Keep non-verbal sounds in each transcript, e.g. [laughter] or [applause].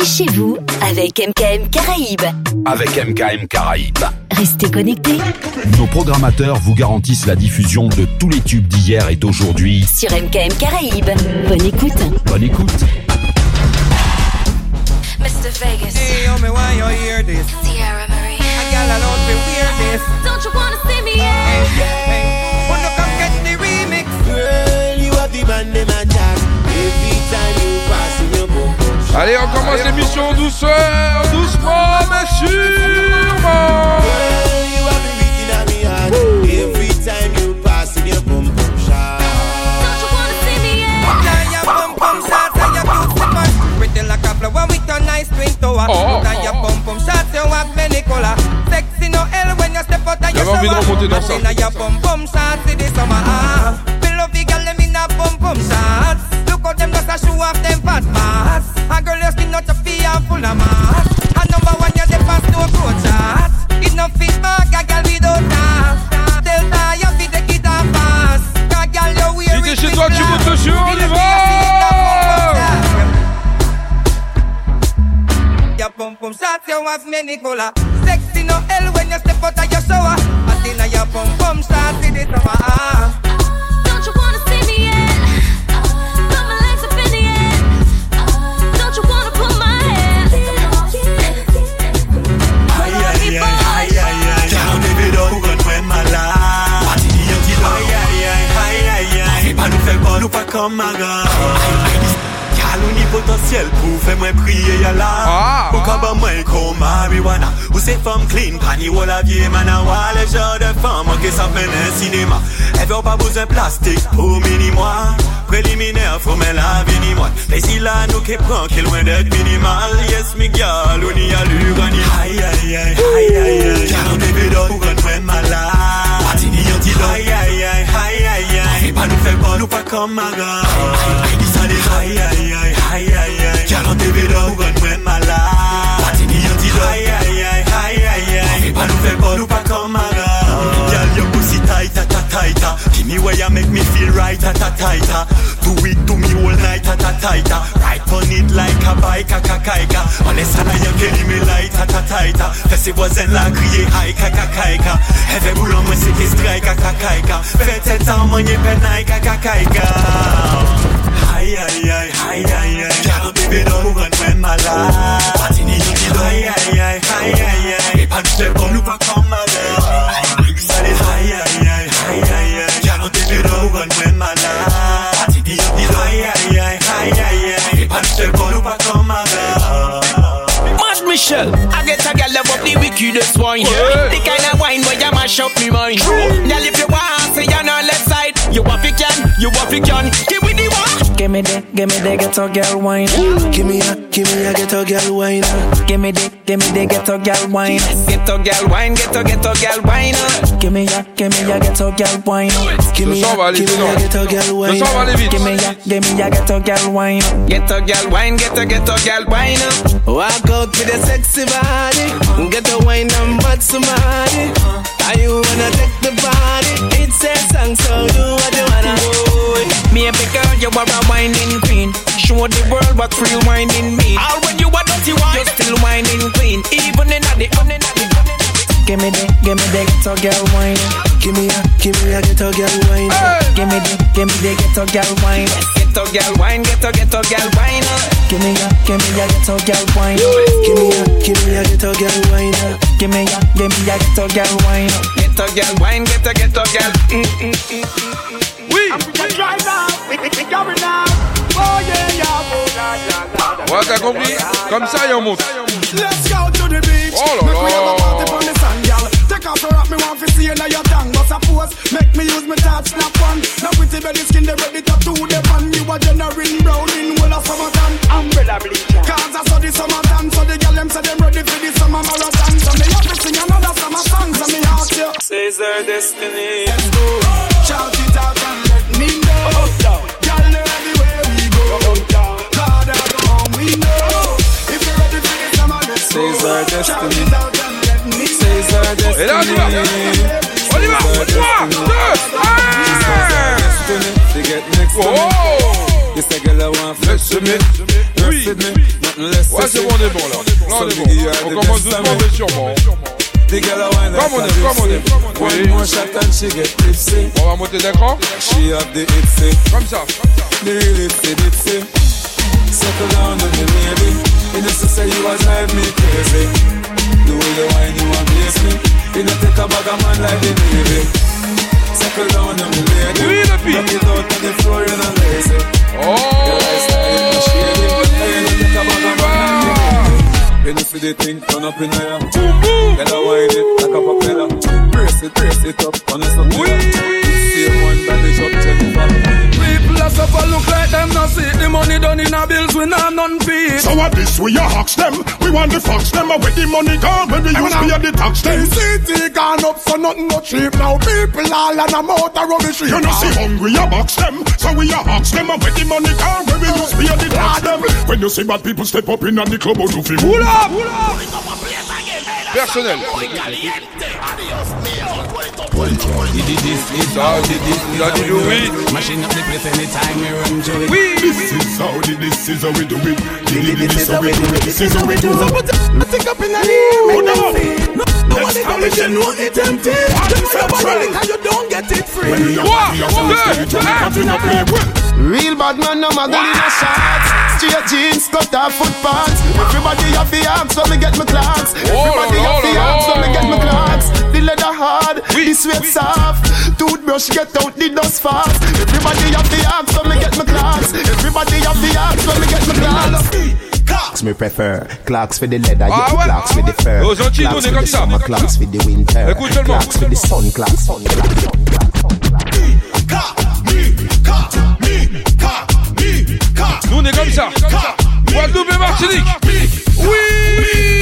chez vous avec MKM Caraïbes. Avec MKM Caraïbes. Restez connectés. Nos programmateurs vous garantissent la diffusion de tous les tubes d'hier et d'aujourd'hui. Sur MKM Caraïbes. Bonne écoute. Bonne écoute. Mr. Vegas. Hey, yo, me why you hear this? Sierra Marie. A gal alone be wear this. Don't you wanna see me Hey, yet? hey. Allez, on commence l'émission en douceur, doucement, mais sûrement. When we turn nice oh, oh, your pom pom shots, you many color. Sexy no hell when you step out of your shower. Your pom pom shots, summer. Pom pom shots. How them just a show off them fat mass. A girl your skin not a fee and full of mass. And number one you the fast no approach shots. It no fit mark a girl without that. Tell her you fit take it off fast. A girl you wear it with toi, tu montes dessus, on y va Your pum pum shots, you have many color. Sexy no hell when you step out of your shower. I think your pum pum shots in the summer. don pou kontwen mala. Pati di yon ki don Ay ay pa nou fe bon, nou pa kamaran Kal ou ni potansyel pou fe mwen priye yala. Ah. Ou kaba mwen kon mariwana Ou se fom clean, pani wala vie mana Wale jor de fom, anke sa fene sinema. Eve pa bozen plastik pou mini mwa. Préliminaire, faut mettre la vie ni moi Plaisir là, nous qui prend, qui est loin d'être minimal Yes, Miguel, on y a l'uranie Aïe aïe aïe aïe aïe aïe Car on est bédon pour un train malade d'hier dit Aïe aïe aïe aïe aïe aïe Fais pas nous faire bon, nous pas comme Maga Dis ça les aïe aïe aïe aïe aïe aïe Car on est bédon pour un train malade d'hier dit Aïe aïe aïe aïe aïe aïe pas nous faire bon, nous pas comme Maga Girl, your pussy tight, ta ta tight Give me where you make me feel right, ta ta tight Do it to me all night, ta ta tight Right on it like a bike, a kakaika On ça là, y'a qu'elle me light, ta ta tight Fais voisins là crier aïe, kakakaika boule en moi, c'est qui strike, a kakaika Fais tête en y'a peine, kakakaika Aïe aïe aïe aïe aïe aïe Car un bébé dans nous rend même malade Patini dit aïe aïe aïe aïe aïe aïe Et pas pas nous fait comme nous pas comme ma mère Mad Michelle, I get a gal love up the wickedest one, yeah. The kind of wine where you mash up me mind. Girl, if you want, say you're on left side. You want it can, you want it can. Give me the one. Give me the, give me the ghetto girl wine. Give me a, give me a ghetto girl wine. Give me the, give me the ghetto girl wine. Ghetto girl wine, ghetto ghetto girl wine. Give me ya, give me ya ghetto girl wine. Give me sang a, give me a ghetto girl Le wine. sang va aller vite. Give me ya, give me ya ghetto girl wine. Ghetto girl wine, ghetto ghetto girl wine. Walk out with a sexy body. Get a wine and butt somebody. Are you wanna take the body? It's a song, so you what you wanna do. Me a big girl, you are a whining queen. Show the world what real whining mean. All when you are dirty wine, you're still whining clean. Even in the, even in the, Give me the, give me the ghetto girl wine. Give me a, give me a ghetto girl wine. Give me the, give me the ghetto girl wine. Ghetto girl wine, ghetto ghetto girl wine. Give me ya, give me ya ghetto girl wine. Give me a, give me a ghetto girl wine. Give me ya, give me ya ghetto girl wine. Ghetto girl wine, ghetto ghetto girl. Mm, Ouais, t'as compris Comme ça, et on monte. Let's go to the beach. Oh là Make we have a là. party on the sand, girl. Take off your hat, me want to see you now your tongue. But suppose, make me use my touch, snap one. Now pretty belly skin, they ready to do the pan. You a generating brown in whole of summertime. Umbrella bleacher. Cause I saw the summertime, so the girl them say them ready for the summer marathon. So me have to sing another summer song, so me ask you. Says our destiny Let's go. Shout it out and Says our destiny. Says destiny Et là, on y va. On y va. 3, 2, 1. Destiny, they get next to me Oh This a girl I want flex me. Less Ouais, c'est bon, on est bon là. Là, on est bon. On commence doucement, mais me. sûrement. The girl I want Comme on like aime, comme on aime. a Oui. One more shot and she get tipsy. On va monter d'écran. She have the itsy. Comme ça. Settle down. You just say you a drive me crazy. The way you whine, you want place me. You don't take a bag of man like the Navy. Settle down on me, lady. Oui, le beat. Rock it out on the floor, you're not lazy. Your lifestyle is not shady. And you take a bag of man like the Navy. When you see the thing turn up in here, gotta wind it like a propeller. Brace it, brace it up, on a something. Same one that is up Jennifer. People a suffer look like them not see the money done in a bills we not none fee. So what this we a hawks them? We want the fox them, and where the money gone when we use pay the tax them. city gone up so nothing no cheap now. People all on a motor rubbish. You know see hungry a box them, so we a hawks them, and where the money gone when we use pay the tax them. When you see bad people step up in the club, or do feel Pull up, pull up. Personnel. Ça, il a dit le oui. Machine up the place anytime we run to it. Oui. This is how the this is how we do it. This is how we do it. This is how we do it. Take up in the air, make them feel. No, no one is you know it empty. Them say money because you don't get it free. When we are What? we are so What? steady, Johnny continue play well. Real bad man, no muggle in a shorts. Straight jeans, cut off foot pants. Everybody have the arms, so me get my clocks. Everybody have the arms, so me get my clocks. The leather hard, the sweat soft. Toothbrush get out the dust fast. Everybody have the arms, so me get my clocks. Everybody have the arms, so me get my clocks. Clocks me prefer Clocks for the leather, Ah yeah, ouais, clocks ah for the fur nous, on Clocks for the ça, on est summer, clocks for the winter Clocks for the seulement. sun, clocks, sun, clocks, sun, clocks, sun. Nous, on est comme ça. Guadeloupe et Martinique. Oui.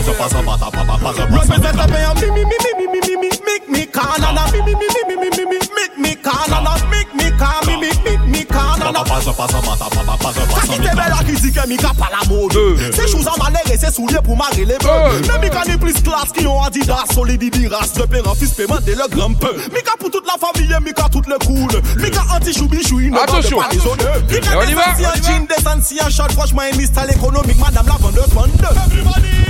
hands up as a the mayor, me me me me me me me me. Make me call and a me me me me me me me me. Make me call and a make me me me make me call and a. Pasa pasa bata papa pasa pasa. Kaki te bela kritike mi ka me mode. Se chouz a malere se soulie pou ma releve. Ne mi ka ni plis klas ki yon adidas solidi di me De père en fils paiement de me grimpe. Mi ka pou toute me famille, mi ka toute le cool. Mi ka anti choubi me Attention. Mi ka défensi en jean, défensi en short. Franchement, émis à madame la.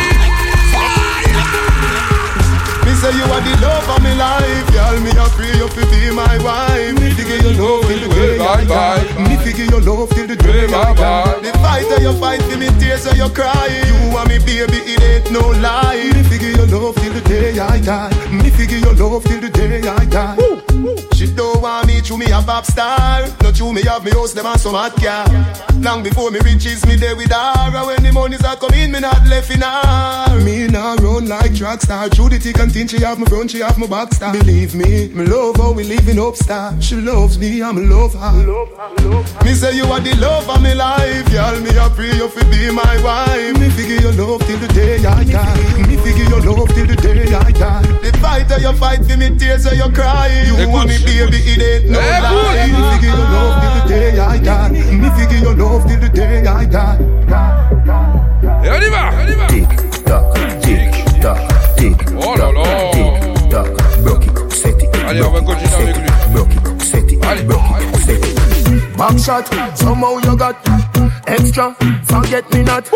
say you are the love of my life, girl. Me a pray you fi be my wife. Me fi give you love till the day I die. Me fi give you love till the day I die. The fight that you fight for me, tears that you cry. You and me baby, it ain't no lie. Me fi give you love till the day I die. Me fi give you love till the day I die. She don't want me to me a pop star. Not to me have me house them and some hot car. Long before me riches, me there with her. And when the money's a come in, me not left in her. Me nah run like track star. Through the thick and thin, she have my front, she have my back star. Believe me, me love how we living up star. She loves me, I'm love her. Love, her, love her. Me say you are the love of my life, girl. Me a pray you fi be my wife. Me figure give you love till the day I die. Me figure give you love till the day I die. The fight that you fight for me, tears that you cry. You want me, baby, it ain't no lie. Me figure give you love till the day I die. Me figure give you love till the day I die. Et on y va, on y va. Tick tock, tick tock, Oh là là. tock Broke it, set it Allez, on va continuer avec lui. Broke it, set it, Allez. broke it, set it Back shot, somehow you got extra. Forget me not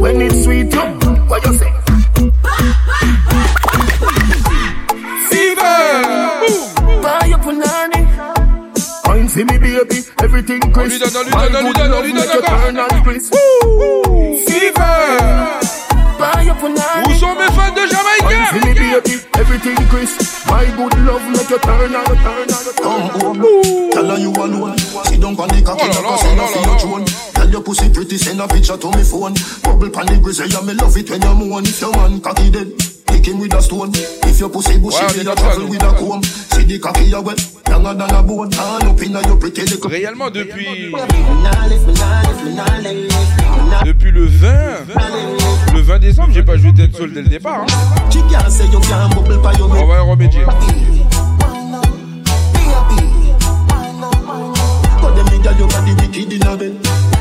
when it's sweet. You, what you say? Fever. Buy up punani. Wine for me, baby. Everything On crisp. on My on good on love make you turn and crisp. Fever. Où sont mes fans? Wine for me baby, everything crisp. My good love make you turn on, turn on, Come home, tell her you alone. Sit down on the cocky like a send for your throne. Tell your pussy pretty, send a picture to me phone. Bubble pan the grizzly, yeah, me love it when you moan. If your man cocky dead, kick him with a stone. If your pussy bushy, Ouais, on me est a dans travel ça, with a comb. See the cocky you wet, younger than a bone. Hand up inna your pretty little. Réellement depuis depuis le 20 le 20 décembre j'ai pas joué Dead Soul dès le départ. hein. On va y remédier. But them nigga you got the wicked in a bed.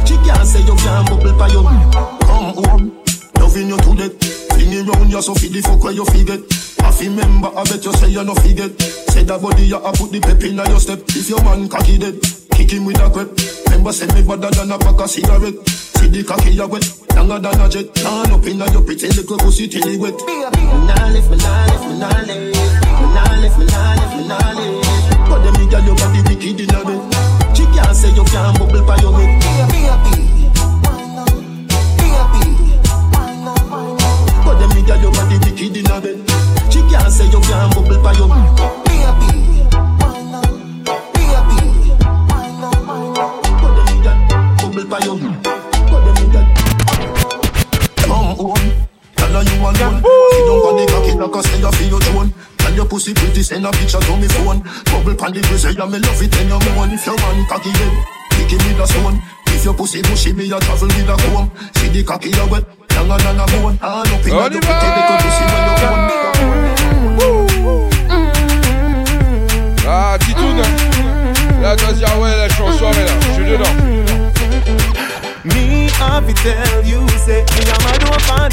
She can't say you can't bubble by your Come home, loving you to death. Fling round you so feed the fuck where you forget. I remember, I bet you say you no forget. Say that body you a put the pep in your step. If your man cocky dead, kick him with a crep. Remember say me better than a pack of cigarette. See the cocky you wet, longer than a jet. Turn up in your pretty little pussy till it wet. Nah lift me, nah lift me, nah lift me, nah lift me, nah lift me, nah lift. But them nigga you got the wicked in a bed. She can't say you can't bubble by your head. But them nigga you got the wicked in a bed. She can't say you can't bubble by your head. But bubble by your head. But them nigga come home. Tell her you alone. Sit down on the cocky like a say you feel your throne. Tell your pussy pretty, send a picture to me phone. Bubble pan the grizzly, yeah, me love it when you moan. If your man cocky dead, kick him with a stone. If your pussy bushy, me a travel with a comb. See the cocky you wet, younger than a bone. Hand up in the pretty little pussy when you phone. Ah Titoun Là tu vas dire ouais là je suis en soirée là, je suis dedans. Me have to tell you, say, me and my don't a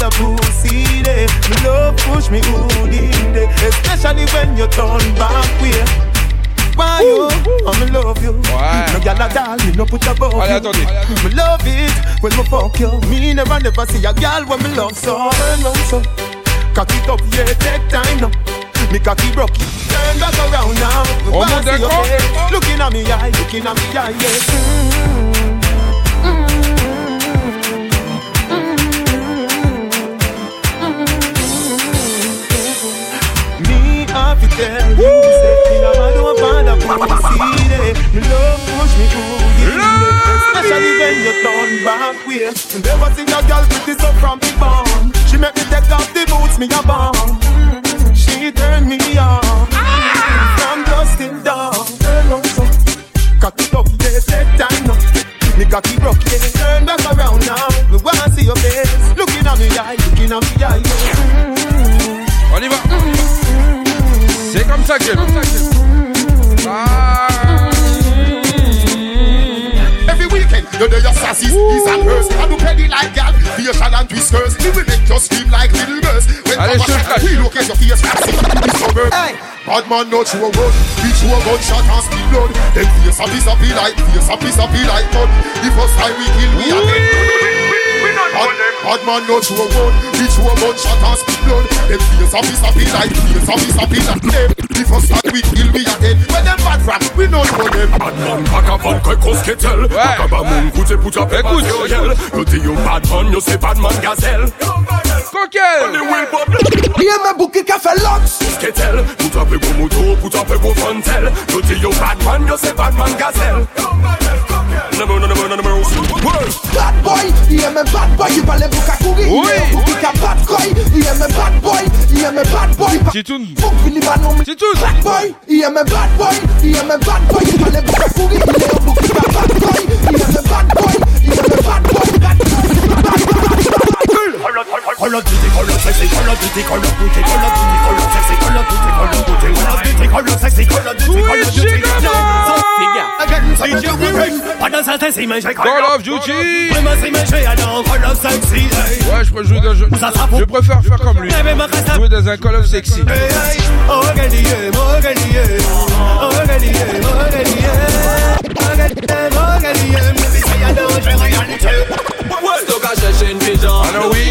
gyal a doll, me no put above Allez, you. attendez. Me love it when me fuck you. Me never never see a gyal when me love so. Turn round so, cock it up, yeah, take time now. Me cocky broke it. Turn back around now. Me On wanna monte see your d'accord? face. Looking at me eye, looking at me eye, yeah. Me have to tell you, say, me a man don't find a pussy. Me love push me through the Especially when you turn back way. Never seen a girl pretty so from the born. She make me take off the boots, me a bomb. She turn me on. Ah! From dusk till dawn. Turn on so. Cock it up, yeah, take time now. Me cocky broke, yeah. Turn back around now. Me wanna see your face. Looking at me eye, looking at me eye. touch Every weekend, the day of sassy, his and hers. I do petty like gal, facial and whiskers. It will make you scream like little girls. When I shot, we look at your face, I see the suburb. Bad man no true gun, we true gunshot and speed blood. Them face a piece of like, face a piece of like gun. The first time we kill, we are dead. Bad, bad man no show one bitch Each one gunshot and spit blood Them face of his happy like face of his happy like them. The first that we kill we are dead When them bad rap we know know them. Bad man pack a van kai kos ketel Akaba moun koute put a pepper, with your yell You think you bad man you say bad man gazelle. Coquel On the wheel but Rien me bouki ka fe lox Put a pek ou moto put a pek ou frontel You think you bad man you say bad man gazelle the burn, on the burn, on the burn. World. Bad boy, il aime un bad boy, il parle pour Kakuri. Oui. Il a bad boy, il aime un bad boy, il aime un bad boy. Titoun. Pour finir ma nom. Titoun. Bad boy, il aime un bad boy, il aime un bad boy, il parle pour Kakuri. Il est un bouquin bad boy, il aime un bad boy, il aime un bad boy. Bad boy. Call of duty, call of sexy, call of duty, call of duty, call of duty, call of sexy, call of duty, call of duty, call of duty, call of sexy, call of duty, call of duty. So figure, again, say you will Pas dans certains si mais j'ai Call of Duty Oui, mais si mais j'ai un call of sexy, hey. Ouais, je, jouer dans, je, je préfère faire comme lui. Jouer dans un Call of Sexy. Alors oui,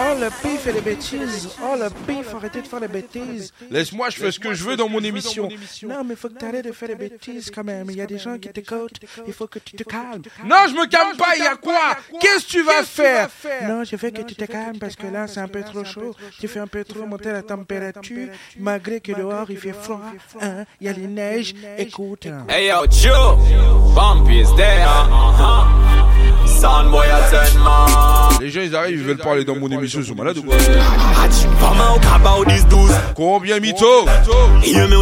Oh. Le pif fait des bêtises. Oh, le pif, arrêtez de faire des bêtises. Laisse-moi, je fais ce que je veux dans mon émission. Non, mais faut que t'arrêtes de faire des bêtises quand même. Il y a des gens qui t'écoutent. Il faut que tu te calmes. Non, je me calme pas, il y a quoi? Qu'est-ce que tu vas faire? Non, je veux que tu te calmes parce que là, c'est un peu trop chaud. Tu fais un peu trop monter la température, malgré que dehors, il fait froid. Hein? Il y a les neiges. Écoute. hein. Hey yo, Joe, Bumpy is there. Les gens, ils arrivent, ils veulent parler dans mon émission, ils sont malades ou quoi? Vraiment au cabao 10-12. Combien mytho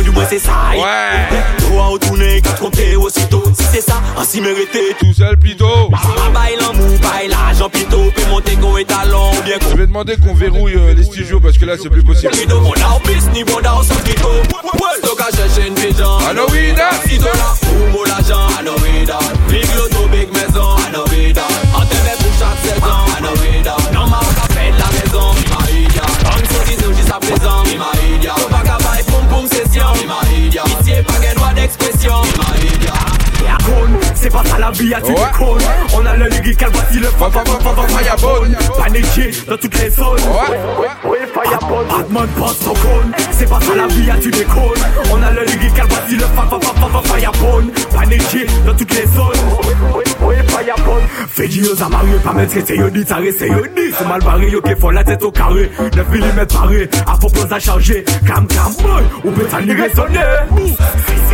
du moins c'est ça. Ouais. Toi au tourner, quatre compter aussitôt. Si c'est ça, ainsi mérité. Tout seul, plutôt. Bail en mou, bail l'argent plutôt. Puis monter go étalon, bien Je vais demander qu'on verrouille euh, les studios parce que là, c'est plus possible. Halloween, mot l'argent. Halloween, big loto, big maison. Halloween, Imaïdia. C'est pas ça la vie, à tu déconnes On a le lyrical, voici le fa fa fa fa fa fireball. Paniqué dans toutes les zones. Fireball. Batman passe son cône C'est pas ça la vie, à tu déconnes On a le lyrical, voici le fa fa fa fa fa fireball. Paniqué dans toutes les zones. Oui, fireball. Fais du amarrés, pas mettre c'est yo dit, ça reste dit C'est mal barré, yo qui faut la tête au carré. 9 mm paré, à pose à charger. Cam cam boy, ou peut ça raisonner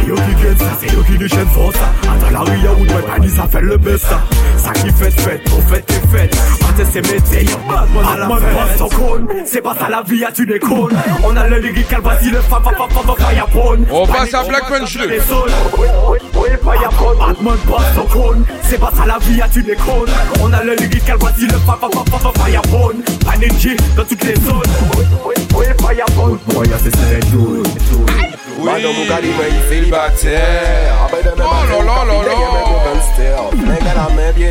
C'est yo qui gagne ça, c'est yo qui déchaîne force Attends la doit pas ni ça fait le Ça qui fait fait, pour fait et fait Attends c'est métier, y'a Batman à la fin son cône, c'est pas ça la vie, y'a tu déconnes On a le lyrical, voici le fa fa fa fa fa On passe à Black Punch 2. Oui, fireball Batman passe son cône, c'est pas ça la vie, y'a tu déconnes On a le lyrical, le fa fa fa fa fa dans toutes les zones Oui, y'a c'est c'est tout Madame il. Oh là là là là. Nègre la main bien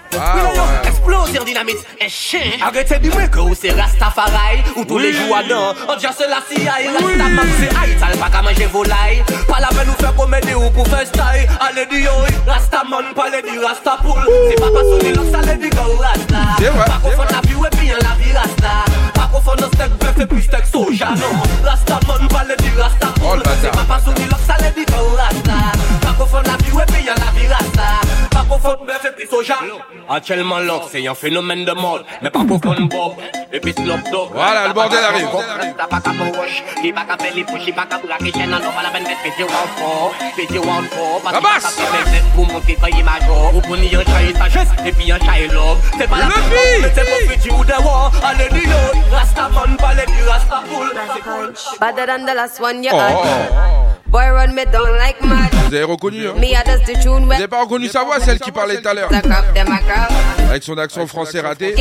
wow, We don't know explosion dynamite. Et chien. Arrêtez du mec ou c'est Rastafari Ou tous les jours dans On dit c'est la CIA Rasta map c'est Haïti pas qu'à manger volaille Pas la peine ou faire comédie ou pour faire style. Allez du yo Rasta man du Rasta C'est pas pas sonner l'os allez du go Rasta. Pas qu'on la vie ou bien la vie Rasta. Pas qu'on nos steak bœuf et puis soja non. Rasta man du Rasta C'est pas pas sonner l'os allez du go Rasta. Pas qu'on la vie ou bien la vie Rasta. Qu'on soja. Actuellement, c'est un phénomène de mode. Mais pas pour fun bob. Et puis slop dog. Voilà, le bordel arrive. T'as pas qu'à push, il pas qu'à faire les push, il pas qu'à braquer chaîne, non, pas la peine pour monter quand il major, ou pour sagesse, et puis. C'est pas la peine de c'est pour futur ou allez, Rastaman. Better than the last one you Boy, run me down like mad. Vous avez reconnu, hein Me, I just the tune Vous where avez pas reconnu sa voix, celle qui parlait tout à l'heure them. Avec son accent français raté.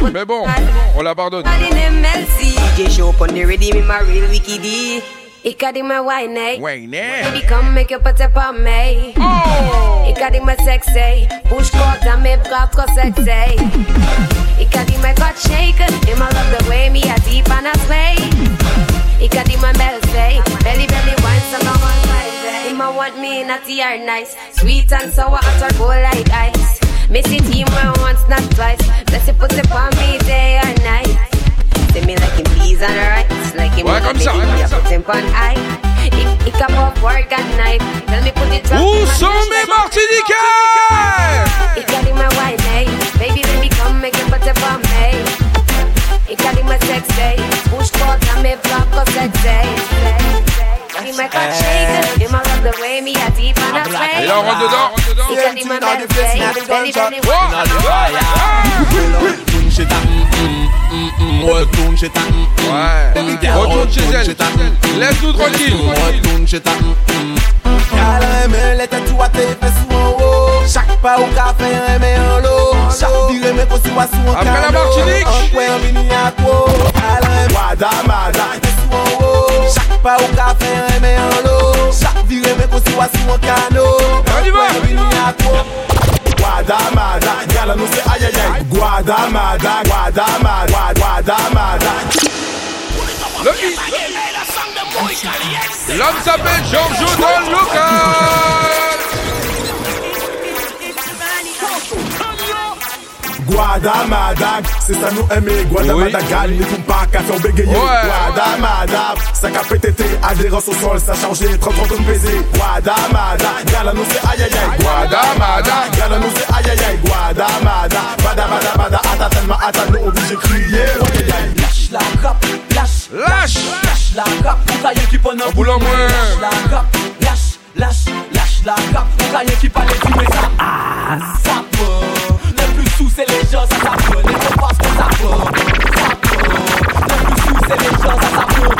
On, Mais bon, on la pardonne. all in MLC. DJ show up on the ready, me my real wiki D. It got in my wine eh? Baby, come make you put it on me. Oh! It got in my sexy. Bush cut and me bras trop sexy. It got in my butt shake. Him I love the way me a deep and I sway. It got in my belly, belly belly wine so come on my eh. Him I want me not are nice, sweet and sour at or go like ice. Miss it him well once not twice. Bless it put it on me day or night. Say me like him peas and rice, like him comme ça, ouais, yeah, put him on high. It, it come up work at night. Tell me put it drop Où in my sont dick. mes Martiniquais It got in my white night. Eh. Baby, let me come make you put it on me. Ik kan niet meer seks zijn. Hoe sport aan mijn vlak of seks zijn. Die mij kan shaken. Die man run way, me a deep on a flame. Ja, run the door. Ik kan niet meer seks zijn. Belly, belly, belly. Retourne Retourne chez ta Retourne chez elle Laisse-nous tranquille Retourne chez ta Elle aime les tatouages, les fesses en Chak pa ou ka fe yon eme yon lo Chak vire me konsi wasou an kando An kwe yon bini akwo Alem wada mada Chak pa ou ka fe yon eme yon lo Chak vire me konsi wasou an kando An kwe yon bini akwo Guadamada, gala nou se ayayay Guadamada, Guadamada, Guadamada L'homme s'appelle Giorgio Don Lucas. Guadamada, c'est ça nous aimer Guadamada, gal, ni pou pas qu'à faire bégayer. Guadamada, ça qu'a pétété Adhérence au sol, ça changé 30 30 de baiser. Guadamada, gala nous c'est aïe aïe aïe. Guadamada, gala nous c'est aïe aïe aïe. Guadamada, bada bada bada Attends tellement, attends nous obligé de crier Lâche la grappe, lâche, lâche, lâche. la grappe, pour cahier qui prend un bout moins. Lâche la grappe, lâche, lâche, lâche la grappe, pour cahier qui parle du mais ça, ah, ça peut. Sous c'est les gens, ça ça peut, ça peut. Les plus sous c'est les gens, ça ça peut.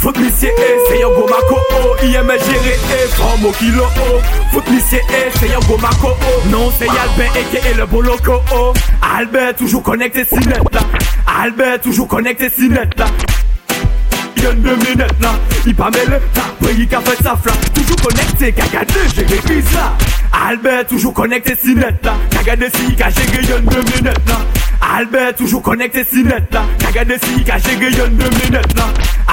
Foot monsieur E, c'est un go mako oh. IML géré E, au kilo oh. Foot monsieur E, c'est un go mako oh. Non c'est Albert aka le bon loco oh. Albert toujours connecté si net là. Albert toujours connecté si net là Y'en deux minutes là. Il pas mêlé, t'as pris qu'a fait sa flamme. Toujours connecté, qu'a gardé, j'ai réécrit ça Albert toujours connecté si net là. Qu'a gardé si, qu'a géré y'en deux minutes là. Albert toujours connecté si net là. Qu'a gardé si, qu'a géré y'en deux minutes là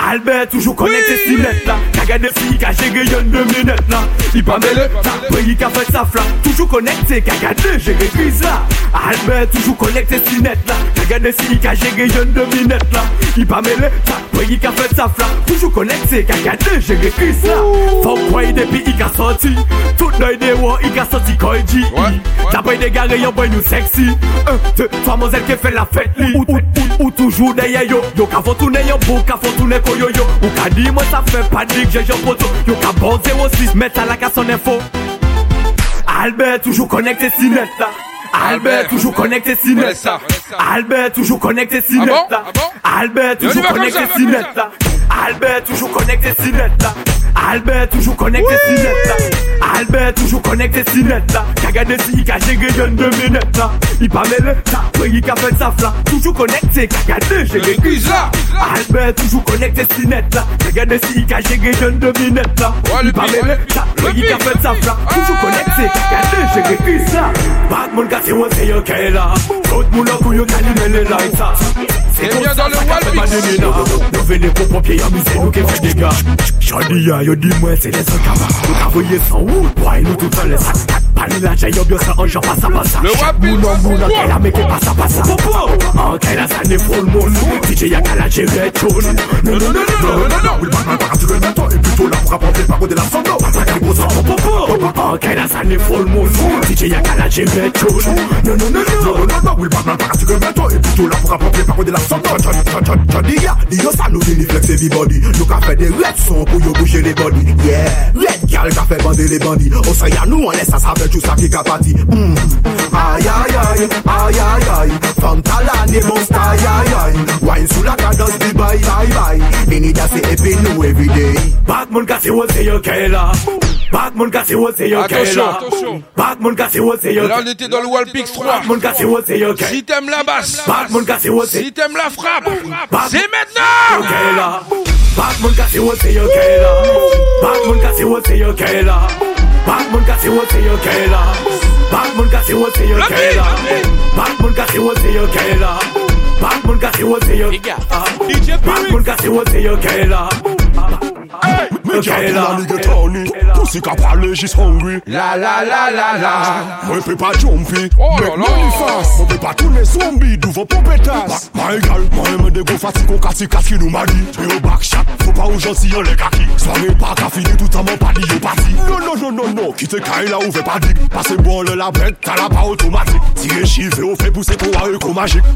Albert toujou konekte si net la Kaga de si, ka jere yon de menet la I pa mele, ta preyi ka fet sa fla Toujou konekte, kaga de jere kriz la Albert toujou konekte si net la Kaga de si, ka jere yon de menet la I pa mele, ta preyi ka fet sa fla Toujou konekte, kaga de jere kriz la Fok woy depi i ka soti Tout noy de woy i ka soti koy di Tapoy de gare yon boy nou seksi Un, deux, trois, mozel ke fe la fet li Ou, ou, ou ou toujours derrière yo Yo ka font tourner yon bou, ka font tourner ko yo yo. Ou ka di moi ça fait pas de que j'ai yon poto. Yo ka bon 06, mettre à la casse son info. Albert toujours connecté si net Albert toujours connecté si net là. Albert toujours connecté si Ah Ah Albert toujours connecté ça, Albert toujou konekte si net la Albert toujou konekte si net la Albert toujou konekte si net la Kagade si i ka jere yon deme net la I pa mele sa, pre i ka fet saf la Toujou konekte, kagade jere kiz la Albert toujou konekte si net la Kagade si i ka jere yon deme net la I pa mele sa, pre i ka fet saf la Toujou konekte, kagade jere kiz la Bad moun kate wan se yon ke la Kote moun lakou yon kalimele la ita Et bien dans le Walpix. Nous venons pour pompier amuser nous qui fait des gars. J'en dis à yo dis moi c'est les encavas Nous travaillons sans route Boy nous tout seul. Les sacs Pani la yo bien ça en j'en passe à passe Le Walpix. Mouna mouna passe. à passe En ça n'est full moon DJ y'a qu'à la gérer Non non non non non non le Batman le Et plutôt là pour apporter le parole de la sono. Les gros enfants En ça n'est full moon DJ y'a qu'à la gérer Non non non Non, non, non, le Batman le Et plutôt là pour le de la sono Sop ton ton ton ton ton di ya. Di yo sa nou di ni flex everybody Nou ka fe de red son pou yo bouche le body. Yeah, red gal ka fe bandi le bandi. O se ya nou an lesa sa fe chousa ki ka pati. Mmm, ayayay, ayayay Fom talan de monsta, ayayay Wine sou la ka dos di bay, bay, bay. Bini da se epi nou everyday. Bad moun ka si wot se yo ke la. Mmm Batman cassé haut, c'est Yokai. Attention, attention. Batman cassé haut, c'est Yokai. Là, on était dans le Walpix 3. Batman cassé haut, c'est Yokai. Si t'aimes la basse. Batman cassé haut, c'est. Si t'aimes la frappe. C'est maintenant. Yokai là. Batman cassé haut, c'est Yokai là. Batman cassé haut, c'est Yokai là. Batman cassé haut, c'est Yokai là. Batman cassé haut, c'est Yokai là. Batman cassé haut, c'est Yokai là. Batman cassé haut, c'est Yokai là. Batman cassé haut, c'est Yokai là. A Me can't pull a nigga Tony? Pussy ka parler, she's hungry La la la la la. Au cassi cassi nous m'a kaki pas qu'à finir Tout en mon pas dit au parti. Non non non non non. Kaila ou bon le la la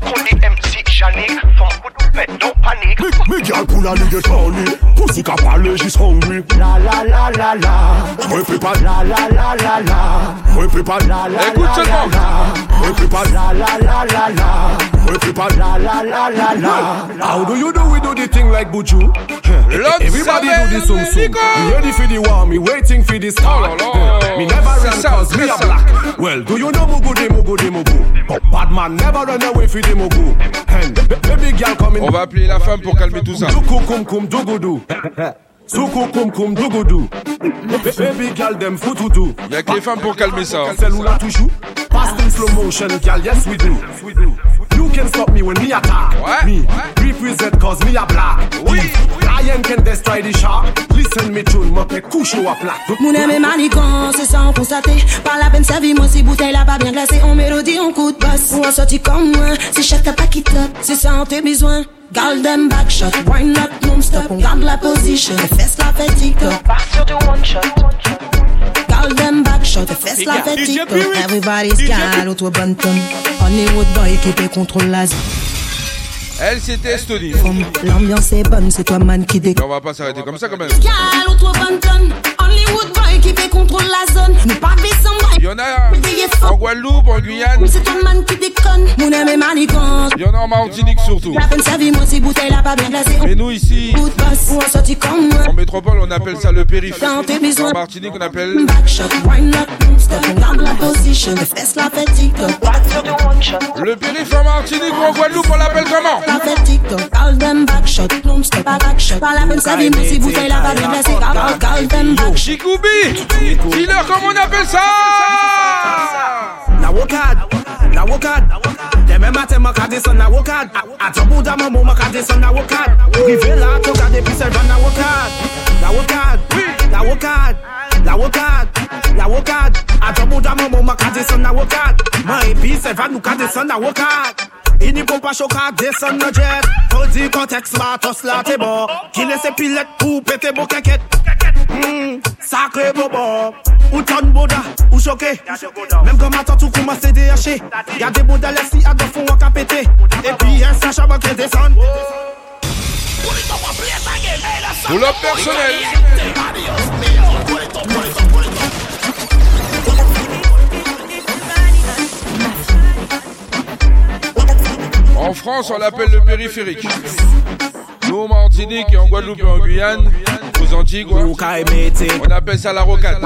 Ou MC Janik, de. Me, me Tony. Pussy ka parler, she's hungry La la la la la. Moi peut pas La la la la la. Moi peut pas La la Écoute la la la. Moi peut pas La la la la la. Moi peut pas La la la la la. How do you do we do the thing like Buju? Everybody do the sum sum. Me ready for the war, me waiting for the start. Oh là là. Me never C'est run ça, cause me a black. Well, do you know Mugu de Mugu de Mugu? Bad man never run away from the Mugu. Baby girl coming. On va appeler la femme pour calmer tout ça. Duku kum kum dugudu. [laughs] Soukou koum koum dougoudou. [laughs] Baby gal dem foutoudou. Y'a que les femmes pour calmer ça. Celle où là in slow motion, gal, yes we do. Yes we do can stop me when me attack. Me represent cause me a black. We lion can destroy the shark. Listen me tune, me pe couche ou a plaque. Mon aime manicant, c'est sans constater. Par la peine servi, moi si bouteille là pas bien glacée. On mélodie, on coup de boss. Ou en sorti comme moi, c'est chaque pas qui top. C'est ça, on tes besoins. Garde them back shot, wine up non-stop. On garde la position, les fesses la fait TikTok. Partir de one shot. All them back shot, fesses la tête, Everybody's gal, ou toi bonne tonne. Hollywood boy keep fait contrôle as. Elle, c'était Stony. L'ambiance est bonne, c'est toi man qui déconne. On va pas s'arrêter comme ça quand même. Il y en a en Guadeloupe, en Guyane. C'est toi man qui déconne. Il y en a en Martinique surtout. Mais nous ici, en métropole, on appelle ça le périph'. Dans tes besoins. En Martinique, on appelle. Le périph' en Martinique ou en Guadeloupe, on l'appelle comment? ka fet TikTok. Kal dem backshot, plom step a backshot Pala men se vi mousi bouteille la pa de blese Call, kal dem backshot Chikoubi, killer comme on appelle ça. Na wokad, na wokad Deme mate maka son na wokad Atabou da mo maka son na wokad Rive la toka de pise jan na wokad Na wokad, na wokad La wokad, la wokad Atabou da mo maka son na wokad Ma epi se van nou ka son na wokad Ini pou pa choka descend no jet Faut di contexte matos la te bon Ki lese pilet pou pete bo keket mm, Sacré bobo Ou ton boda, ou choqué Même comme attends tout commence à déhacher Y'a des bodas laissés à deux fonds à péter Et puis un sachet avant qu'elle descende Pull up personnel En France, on l'appelle le périphérique. Nous, en Martinique et en Guadeloupe et en Guyane, aux Antilles, on appelle ça la rocade.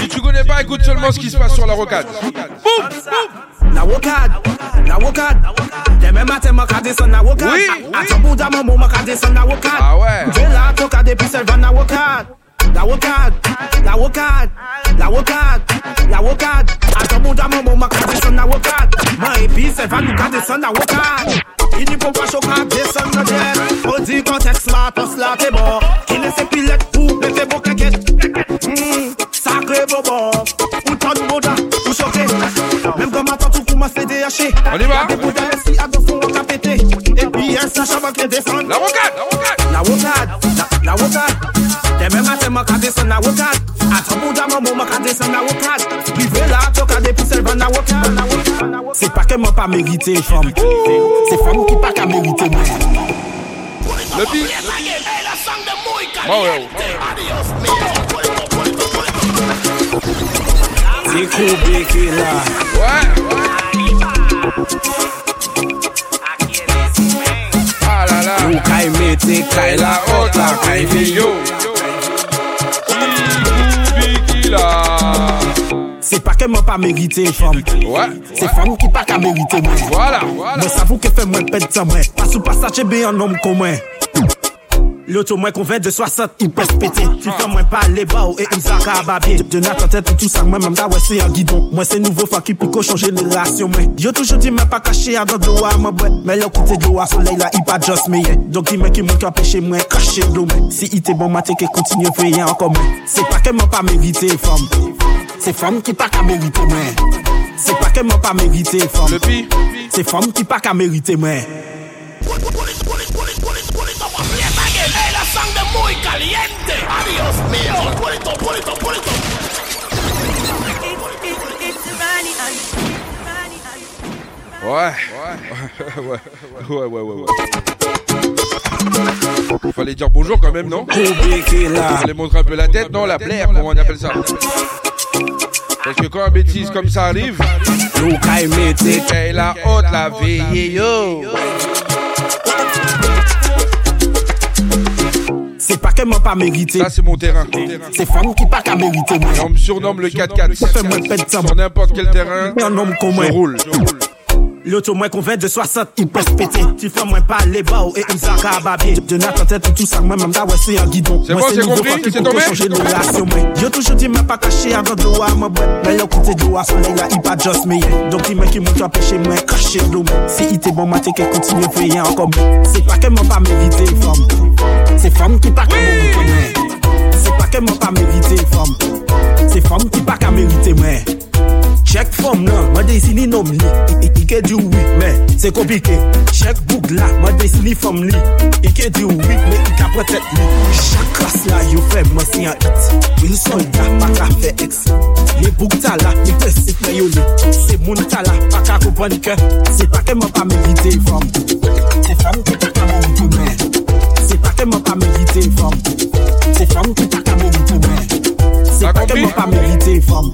Si tu connais pas, écoute seulement ce qui se passe sur la rocade. Boum. Na wokad, na wokad Demain matin, ma kade son na wokad Oui, A ton bout d'un moment, ma kade son na wokad Ah ouais. Ve là, ton kade puis servant na wokad La wokad, la wokad, la wokad, la wokad. A ton bout d'un moment, ma kade son na wokad. Ma épi, servant nous kade son na wokad. Ini pou pa choka, descend no jet Faut di contexte, matos la te bon? Ki lese pilet pou pete bo keket Mm, Sacré bobo Ou ton boda, ou Même comme attends tout commence à déhacher On y va. Des boudas laissés à à La rocade, la rocade La la, la wokad A ton bout d'un moment, wokad Rive là, C'est pas que moi pas mérité, femme. C'est femme qui pas qu'à mériter, moi. Le C'est qui est là. Là Nou kay meti kay la ot la kay viyo. Se pa ke mwen pa merite fom. Se fom ki pa ka merite mwen. Mwen savou ke fe mwen pet sa mwen. Pasou pasache be an om kon mwen L'auto moins fait de 60, il peut se péter. Tu fais moins pas les bas et il s'en cababier. De notre tête et tout ça, moi même ouais c'est un guidon. Moi c'est nouveau fa qui pico changer de relation, moi. Yo toujours dit mais pas caché à dans de l'eau à ma boîte. Mais le côté de l'eau à soleil là, il pas just me. yeah. Donc il m'a qui monte à pêcher moi, caché de l'eau, moi. Si il était bon matin, qu'il continue à faire encore, moi. C'est pas que moi pas mérité, femme. C'est femme qui pas qu'à mériter, moi. C'est pas que moi pas mérité, femme. C'est femme qui pas qu'à mériter, moi. Caliente. Adiós mío. Pulito, pulito, pulito. Ouais. Ouais, ouais, ouais, ouais, ouais. Fallait dire bonjour quand même, non? Fallait montrer un peu la tête, non? La plaire, comment on appelle ça Parce que quand un bêtise comme ça arrive, c'est la haute, la veille, yo. C'est pas que moi pas mérité. Ça, c'est mon terrain. C'est femme qui pas qu'à mériter, moi. On me surnomme le 4-4. Ça fait moins pète ça, Sur n'importe quel terrain, Un homme comme moi. je roule. L'auto moins qu'on fait de 60, il peut se péter. Tu fais moins pas les bas et une sac à babier. De notre tête, tout ça, moi, même là, ouais, c'est un guidon. C'est Moi, bon, c'est compris, c'est tombé? changer de relation, moi. Yo, toujours dit, mais pas caché avant de l'eau, moi, boy. Mais là, côté de l'eau, à soleil, là, il pas just me. Donc, il m'a qui à pêcher, moi, caché de l'eau, moi. Si il était bon, maté, qu'elle continue à payer encore, moi. C'est pas qu'elle m'a pas mérité, femme. C'est femme qui pas qu'à mériter, moi. C'est pas qu'elle m'a pas mérité, femme. C'est femme qui pas qu'à mériter, moi. Chèk fòm nan, mwen dey si li. Nom li Ike di wik men, se komplike. Chèk bouk la, mwen dey si li. Fòm li Ike di wik men, ika pretet li. Chak klas la, yo fè mwen si an it Wil solda, baka fè eks Li bouk tala, li presik men yo li Se moun tala, baka koupan ke Se pake mwen pa merite fòm Se fòm ki taka moun pou men Se pake mwen pa merite fòm Se fòm ki taka moun pa kombi Mwen pa merite fam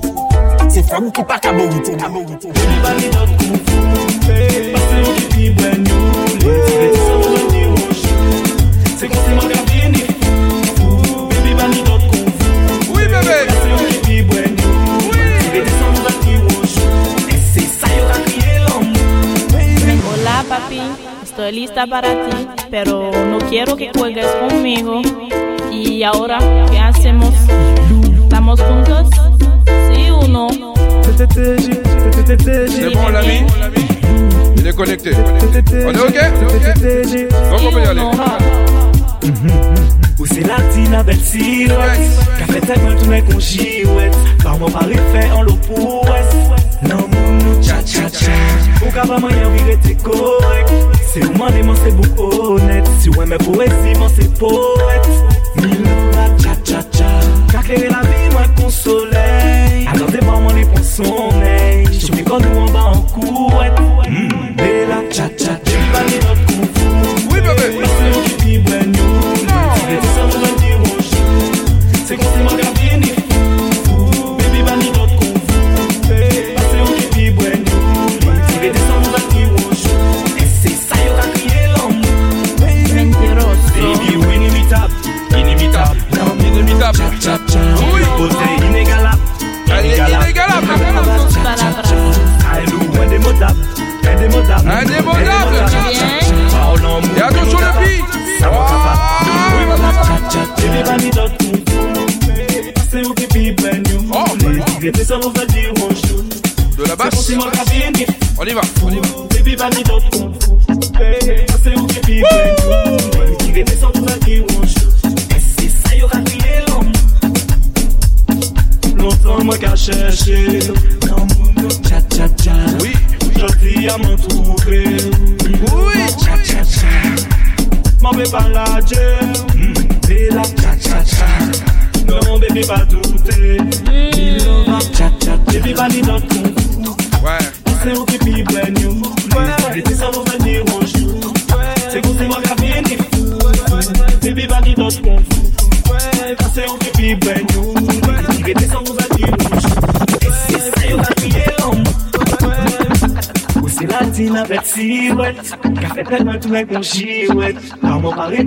Baby Hola papi Estoy lista para ti, pero no quiero que juegues conmigo. Y ahora, ¿qué hacemos? ¿Estamos juntos? ¿Sí o no? C'est bon, l'ami Il est connecté. On est OK Donc, on peut y aller. Ou c'est la tina belle silhouette Qu'a fait tellement tout n'est qu'on girouette Car mon pari fait en l'eau pour ouest Non mon nou cha cha cha Ou ka pas moyen virer t'es correct C'est ou m'en démon c'est beaucoup honnête Si ouais mais poésie m'en c'est poète Mille la cha cha cha Clairé la vie moins qu'on soleil Alors des moments les prend sommeil Je suis quand nous en bas en couette. Mais la cha cha cha. Pas les notre coup Oui bébé. C'est où qui vibre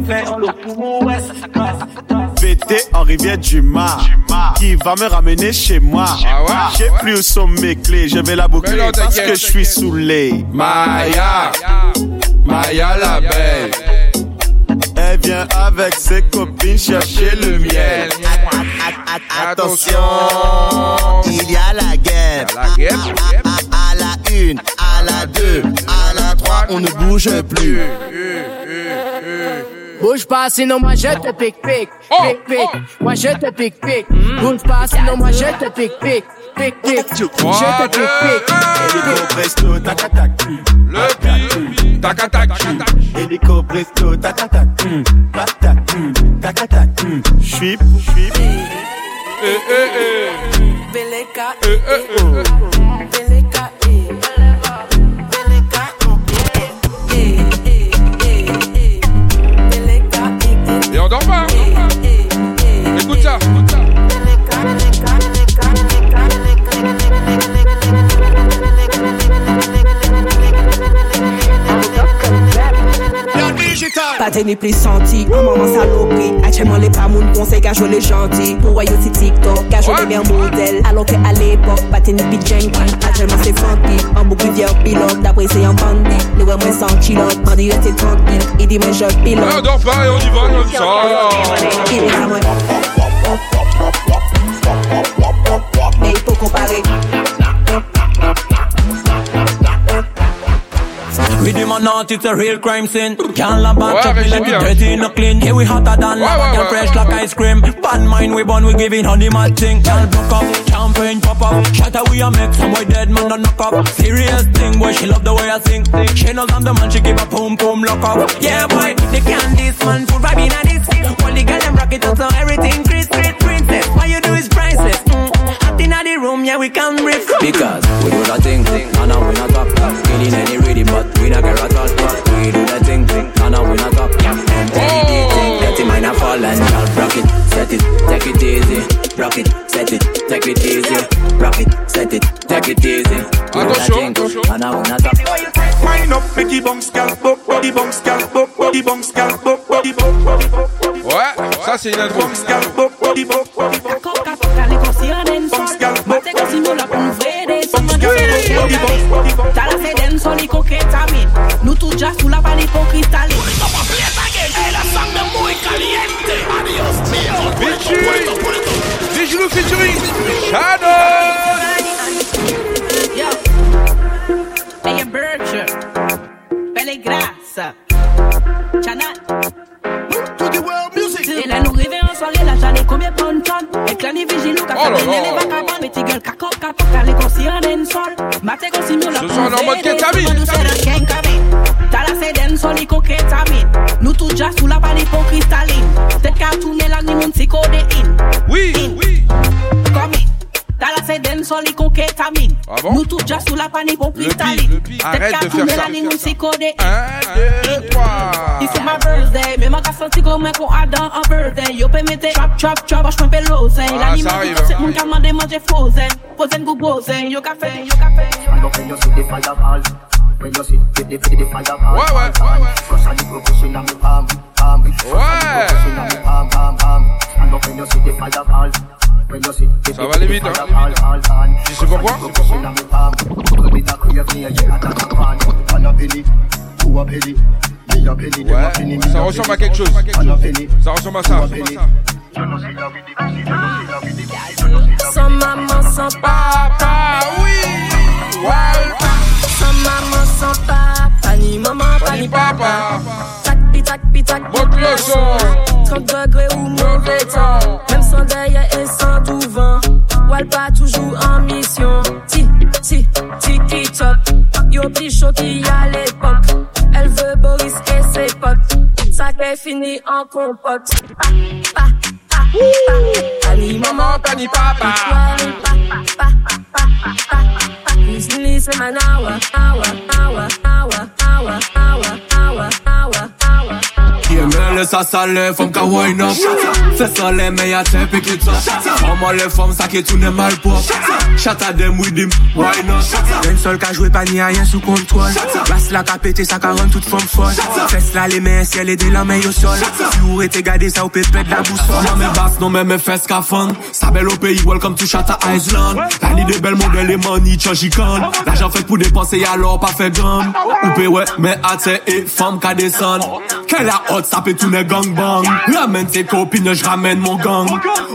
fait en l'eau pour ouest. pété en rivière du Mar qui va me ramener chez moi. J'ai plus où sont mes clés, je vais la boucler parce que je suis saoulé. Maya Maya la belle Elle vient avec ses copines chercher le miel. Attention Il y a la guerre. La guerre À la une, à la deux, à on ne bouge plus. Bouge pas, sinon moi je te pique pique. Oh, Pique pique. Moi je te pique pique. Bouge pas, sinon moi je te pique pique. Pique pique. Je te pique pique. Hélico presto, tac tac tac. Le pi Tac tac Hélico presto, tac tac tac. Tac tac tac tac tac. Eh eh eh don't. l'opital plus senti, plis santi, an maman salopri Atchèman le pa moun konsey ka jwene janti Pou wayo si TikTok, ka jwene mer model Alon ke al epok, paten ni pi jenki Atchèman se fanki, an mou kivyer pilot le wè mwen san kilot An dire te tranquil, idi men jok pilot On dort pas et on y va Il est à moi We demand not, it's a real crime scene. Can't lamp back, me let it dirty, no clean. Here we hotter than lava, can fresh like ice cream. Bad mind we born, we giving honey mad thing. Can't broke up, champagne pop up. Shatter we a make, some boy dead man don't knock up. Serious thing, boy, she love the way I sing. She knows I'm the man, she give a boom boom lock up. Yeah, boy, they can't this man, put vibe in a this. Only girl them rock it up, so everything Chris, Chris, princess. Inna the room, yeah, we can breathe. Because we do that thing, and now we not top. Killing any rhythm, but we not care at all. We do that thing, and now we not top. Any thing, let him mind a fall and y'all rock it, set it, take it easy. Rock it, set it, take it easy. Rock it, set it, take it easy. We do that thing, and now we not top. Wind up, make it bounce, gal, bop, body bounce, gal, bop, body bounce, gal, bop, body bop, body bop. Ouais, ça c'est une intro. body bounce. Tala se den son li. Nou sou la la sang de. Adios, mio. Shadow. Yo. Play a. Pele grasa. Chana. To the world music. Et là nous rêvons là j'allais combien prendre tonne. Et la vigile ou qu'à faire les vacabons. Petit gueule, qu'à coca, qu'à les consières d'un sol. Mate kon simyo la kon vede Kon nou se nan gen kamit Tala se den soli koketamit Nou tou jas ou la pali pou kristalin Tet ka tou melan ni moun si kode in. Oui, oui. den son li konke tamin ah bon? Nou tout ja sou la pani bon plis talin Tet ka koume la ni nou si kode 1, birthday. Mè man ka senti koman kon adan Yo pe chop chop chop Bosh mwen pe lozen La ni man di tout moun ka mande frozen. Go Yo yo you the ouais, ouais, ouais, ouais. I ça va aller vite, hein Tu sais pourquoi Ouais, ça ressemble à quelque chose. Ça ressemble à ça. Sans maman, sans papa, oui. Walpa. Sans maman, sans papa, ni maman, pas ni papa. Tac, pitac, pitac, Monte le son. 30 degrés ou mauvais temps. Même sans derrière et sans tout vent. Wal pas toujours en mission. Ti, ti, ti, ti, top. Yo, plus chaud qu'il y a l'époque. Elle veut Boris et ses potes. Ça qu'est fini en compote. Pa, pa, pa, pa. Pas ni maman, pas ni papa. Please release me an hour, hour, hour, hour, hour, hour, hour, hour. Aimer ça sale, femme ka wine up Se san le men ya ten pik it up Oman le femme sa ke toune mal pop Chata dem with him, wine up Den sol ka jwe pa ni a yen sou kontrol Bas la ka pete sa ka ran tout femme fol Fes la le men siel e de la men yo sol. Si ou rete gade sa ou pe pet la bousol Nan men bas, nan men men fes ka fan Sa bel o peyi, welcome to Chata Island La li de bel model e money chanji kan L'ajan fet pou depanse ya lor pa fe gam Ou pe we, men ate e femme ka desan Ke la hot taper tous les gangbangs. Ramène tes copines, je ramène mon gang.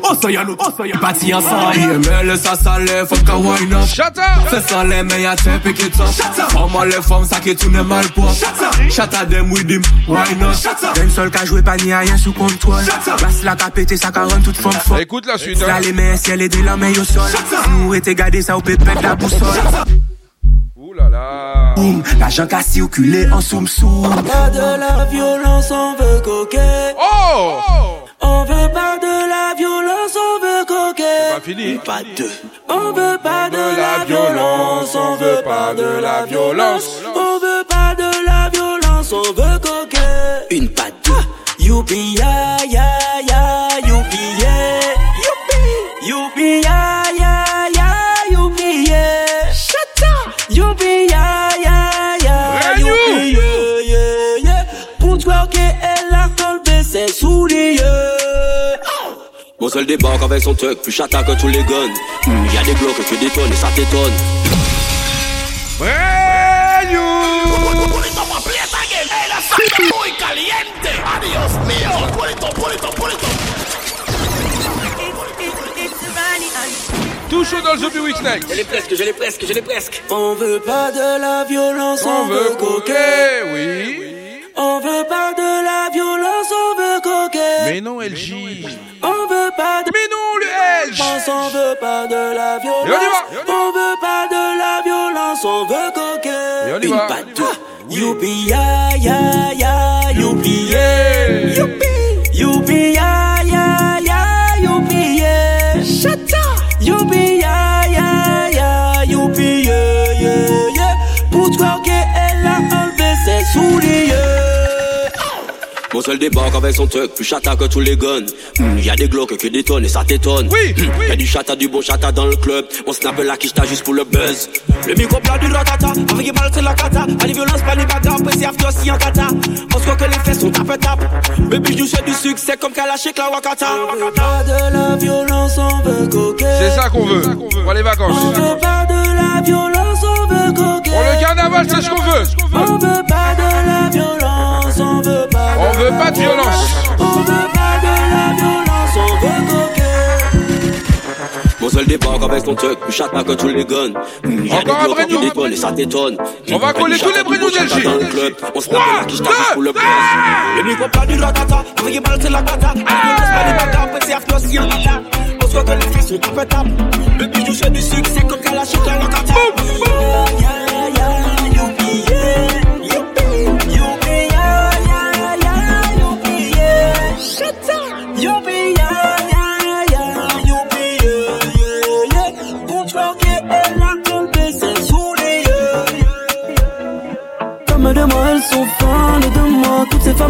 Oh, ça y a nous, oh, ça y est, bâti ensemble. IML, ça s'allait, faut kawaii up. Shut up! Fais ça les meilleurs types qui top. Shut up! Les femmes, ça qui tourne mal pour. Shut up! Shut up, them with him, why not? Shut up! D'un seul qu'à jouer, pas ni rien sous contrôle. Shut up! Basse la capété, ça caronne toute femme forte. Écoute la suite, hein. Les mains, ciel et des lames au sol. Nous, et t'es gardé, ça au pépette la boussole. Ouh là là. Boum, L'argent qu'a circulé en soum soum Pas de la violence, on veut coquer. Oh On veut pas de la violence, on veut coquer. Pas fini. Pas deux. On veut pas de la violence, on veut pas de la violence. On veut pas de la violence, on veut coquer. Une pas deux. Youpi ya ya ya, Mon seul débarque avec son truc, plus chata que tous les guns. Hmm, y a des glocks que des tonnes et ça t'étonne. Brand new. Muy caliente. Adiós mío. Pulito, pulito, pulito. Tout chaud dans le Zombie Week Night. Je l'ai presque, je l'ai presque, je l'ai presque. On veut pas de la violence, on, veut coquer. Oui. On veut pas de la violence, on veut coquer. Mais non, LJ. On pas de la violence. On veut pas de la violence, on veut coquer. Y va. Youpi, ya, ya, ya, youpi, yeah. Seul débarque avec son truc, plus chata que tous les guns. Hmm, y a des glocks que des tonnes et ça t'étonne. Oui, hmm, Y a du chata, du bon chata dans le club. On snappe la quicheta juste pour le buzz. Le micro plat du ratata, avec mal c'est la cata. Pas de violence, pas de bagarre, après c'est after aussi en kata. On se croit que les fesses sont tape tape. Baby, je du succès comme Kalachik la wakata. On veut pas de la violence, on veut coquer. C'est ça qu'on veut. Pour les vacances. On veut pas de la violence, on veut coquer. Pour le carnaval, c'est ce qu'on veut. On veut pas de la violence, veut pas. On veut pas de violence. On veut pas de la violence, on veut coquer. Mon seul débarque avec son truc, plus chata que tous les y a Encore un des des tonnes et ça t'étonne. On va coller tous les chata, du Breno bon chata d'LG. dans le club. On snappe la quicheta Trois, juste pour le buzz. Le micro plat du ratata, avec mal c'est la cata. Pas de violence, pas de bagarre, après c'est after aussi en kata. On se les fesses sont tape tape. Baby, je fais du succès comme Kalachik la wakata. Yeah, yeah,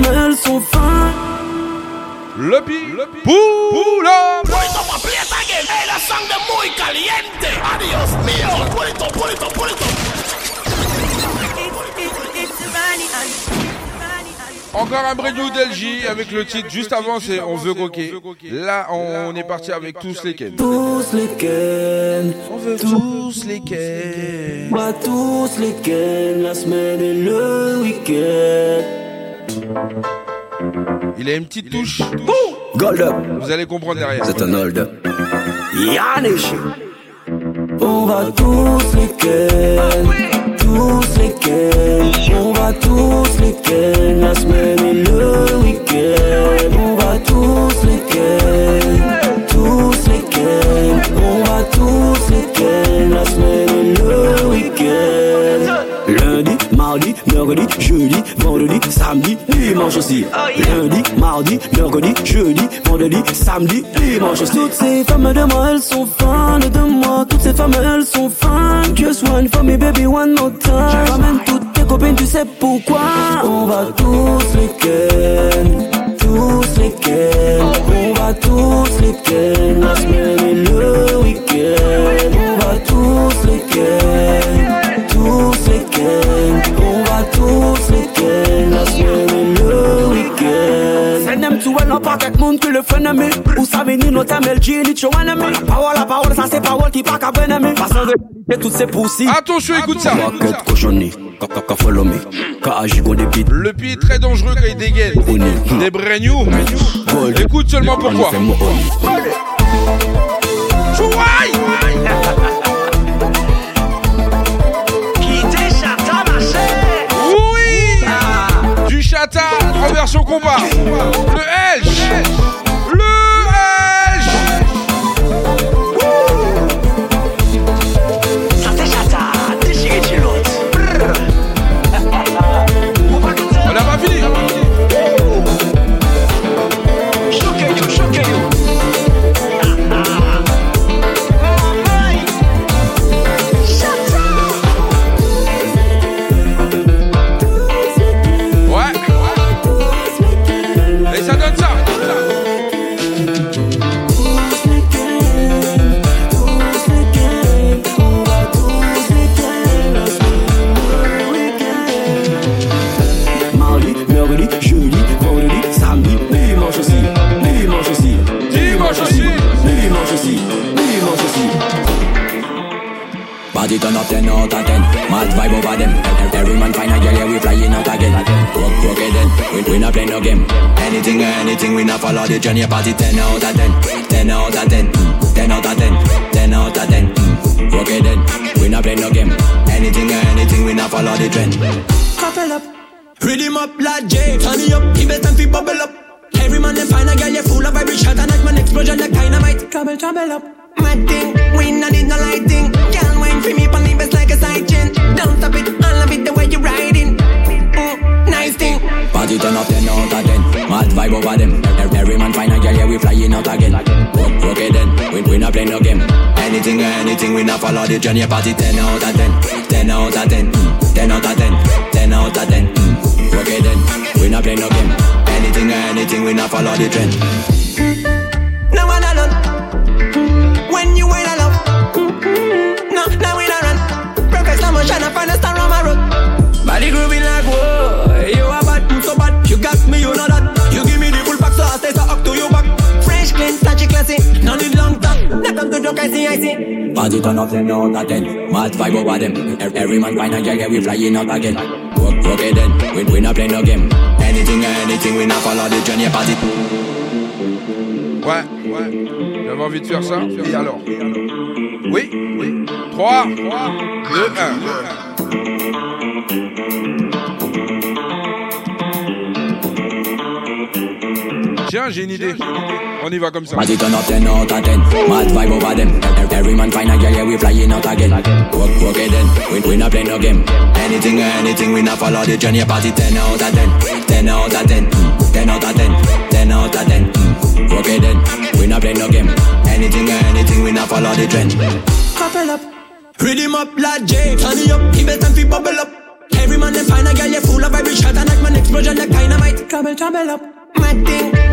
elles sont. Le pi. Poula. Pulito, pa' play again. Hey, la sangre muy caliente. Adiós mío. Pulito, pulito, pulito. Encore un Breno d'LJ avec le titre juste avant, c'est On veut coquer. Là, on est parti avec tous les Ken. Tous les ken, On veut tous les Ken. pas tous les ken, la semaine et le week-end. Il a une petite touche. Gold up, Vous allez comprendre derrière. c'est un hold up. Yanish. On va tous les ken, tous les ken, on va tous les ken, la semaine et le week-end. On va tous les ken, tous les ken, on va tous les ken, la semaine et le week-end. Lundi, mardi, mercredi, jeudi, vendredi, samedi, dimanche aussi. Lundi, mardi, mercredi, jeudi, vendredi, samedi, dimanche aussi. Toutes ces femmes de moi, elles sont fans de moi. Toutes ces femmes, elles sont fans. Just one for me, baby, one more time. Ramène toutes tes copines, tu sais pourquoi. On va tous les ken, tous les ken. On va tous les ken, la semaine et le week-end. On va tous les ken, tous les ken. On va tous les ken, la semaine et le week-end. Send them to well, no pocket moon que le frenemy. Ou savez ni no tamel G, ni cho enemy. La parole, la parole, ça c'est parole qui pas qu'à de et toutes ces poussis. Attention, écoute ça. Cochonné, follow me. Des beats. Le pi est très dangereux quand il dégaine. Des Breno. Écoute seulement pourquoi. Chouaï Chata en version combat. Le Edge Johnny about it, then know that we not follow the journey Party 10 out of 10 10 out of 10 mm, 10 out of 10 10 out of 10 mm, Work it then. We not play no game. Anything or anything, we not follow the trend. No one alone. When you wait alone. No, now we not run. Perfect slow motion, I find a star on my road. Body grooving like whoa You are bad, so bad. You got me, you know that. You give me the full pack, so I stay so up to your back. Fresh, clean, touchy, classy. No need long talk. Not come to joke, I see, I see Party turn up 10 out of 10 Mad vibe over them Ev- Every man find a girl, yeah, we flying out again work it then We, we not play no game Anything anything, we not follow the journey Party Ouais, ouais. J'avais envie de faire ça. Et alors? Oui, oui. 3, 2, 1. Tiens, j'ai une idée. On y va comme ça. Party turn up 10 out of 10 Mad vibe over them. Every man find a girl, yeah, we flying out again. Work, work it then. We, we not play no game. Anything or anything, we not follow the journey. Party 10 out of 10 10 out of 10 mm, 10 out of 10 10 out of 10 mm, Work it then. We not play no game. Anything or anything, we not follow the trend. Couple up. Rhythm up like J. Turn it up, give it time to bubble up. Every man them find a girl, you full of vibration. And like man explosion like dynamite. Trouble, trouble up. Mad thing,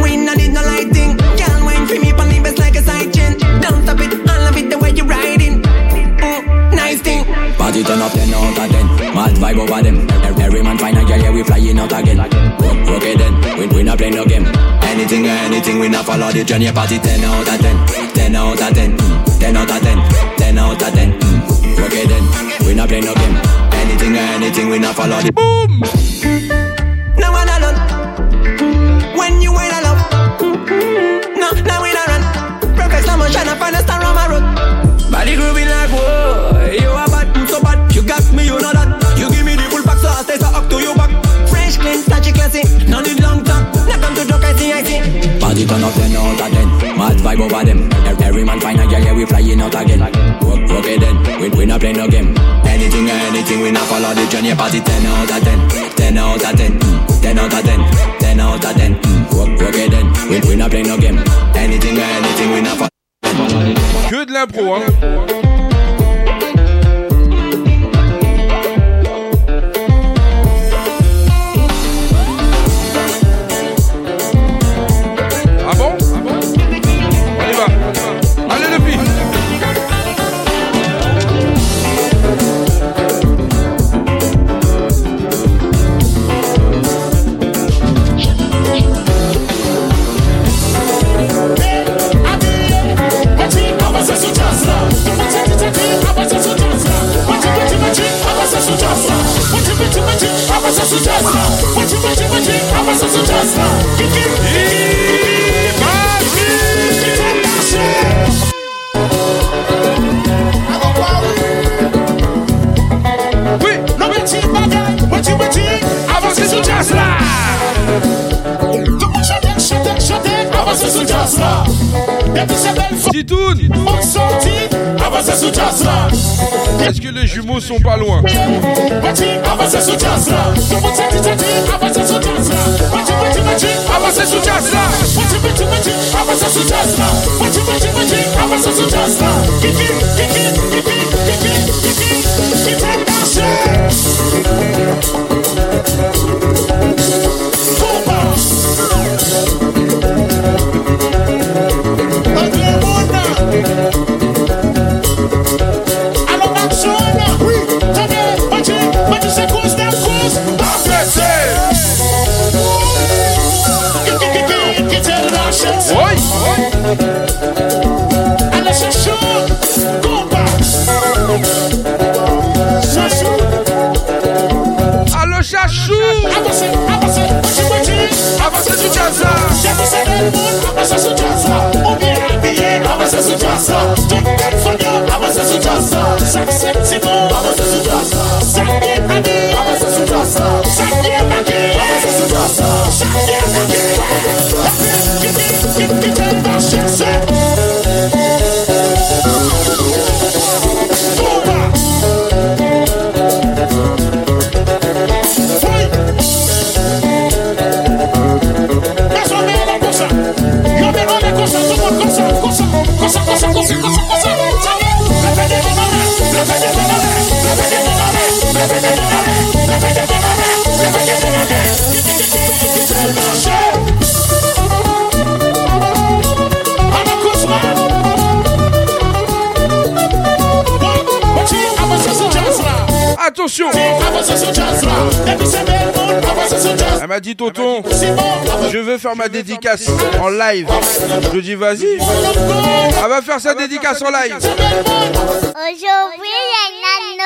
we not need no lighting. Girl, wine for me, pon the best like a side chain Don't stop it, I love it the way you riding mm, Nice thing. Party turn up 10 out of 10 Mad vibe over them. Every man find a girl, yeah, we flying out again. Work, work it then. We, we not play no game. Anything or anything, we not follow the journey Party 10 out of 10 10 out of 10 mm, 10 out of 10 10 out of 10 mm, Work it then. We not play no game. Anything or anything, we not follow the Boom! Turn 10 out 10 Mad vibe over them. Every man find a girl, yeah, we flying out again. It then. We, we not play no game. Anything or anything, we not follow the journey. Party 10 out of 10 10 out of 10 mm, 10 out of 10 10 out of 10 mm, Work, work it then. We, we not play no game. Anything or anything, we not follow. Que de l'impro, hein. Wilson ma dédicace en live. Je dis vas-y. Elle va faire sa dédicace en live. Aujourd'hui, il y a une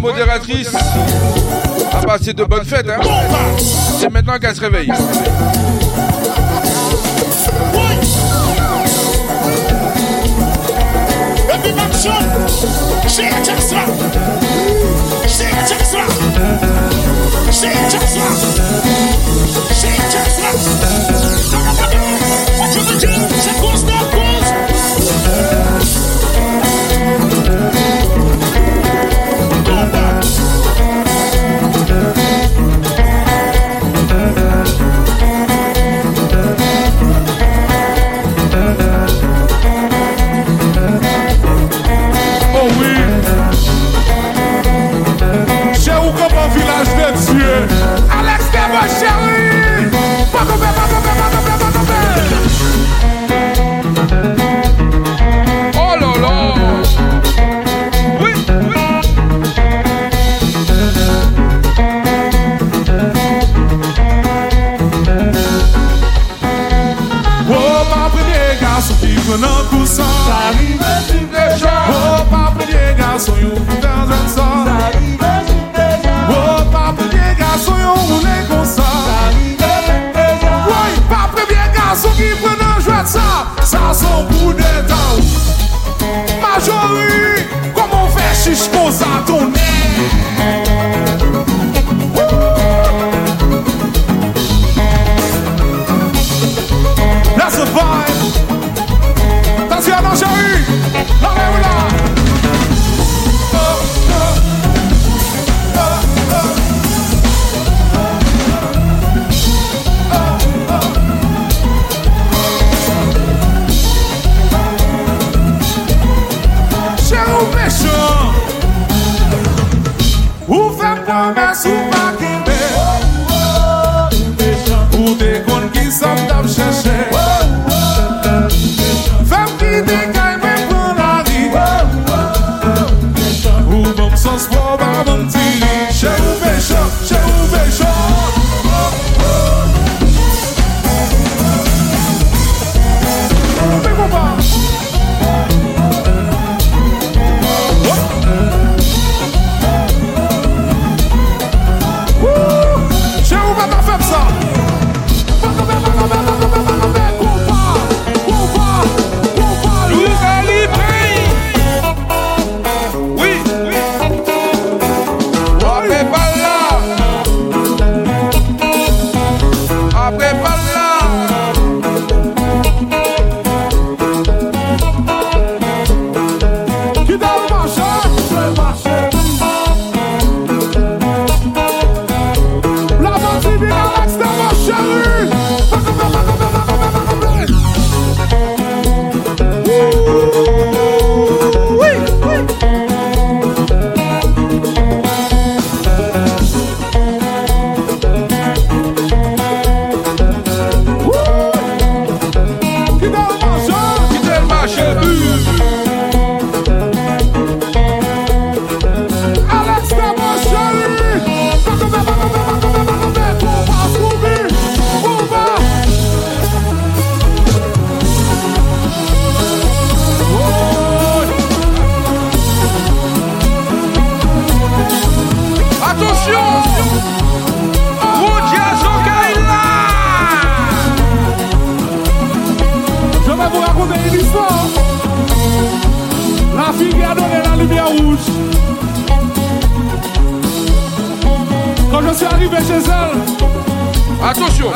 modératrice a passé de bonnes fêtes. Hein. C'est maintenant qu'elle se réveille. La fille qui a donné la lumière rouge. Quand je suis arrivé chez elle. Attention.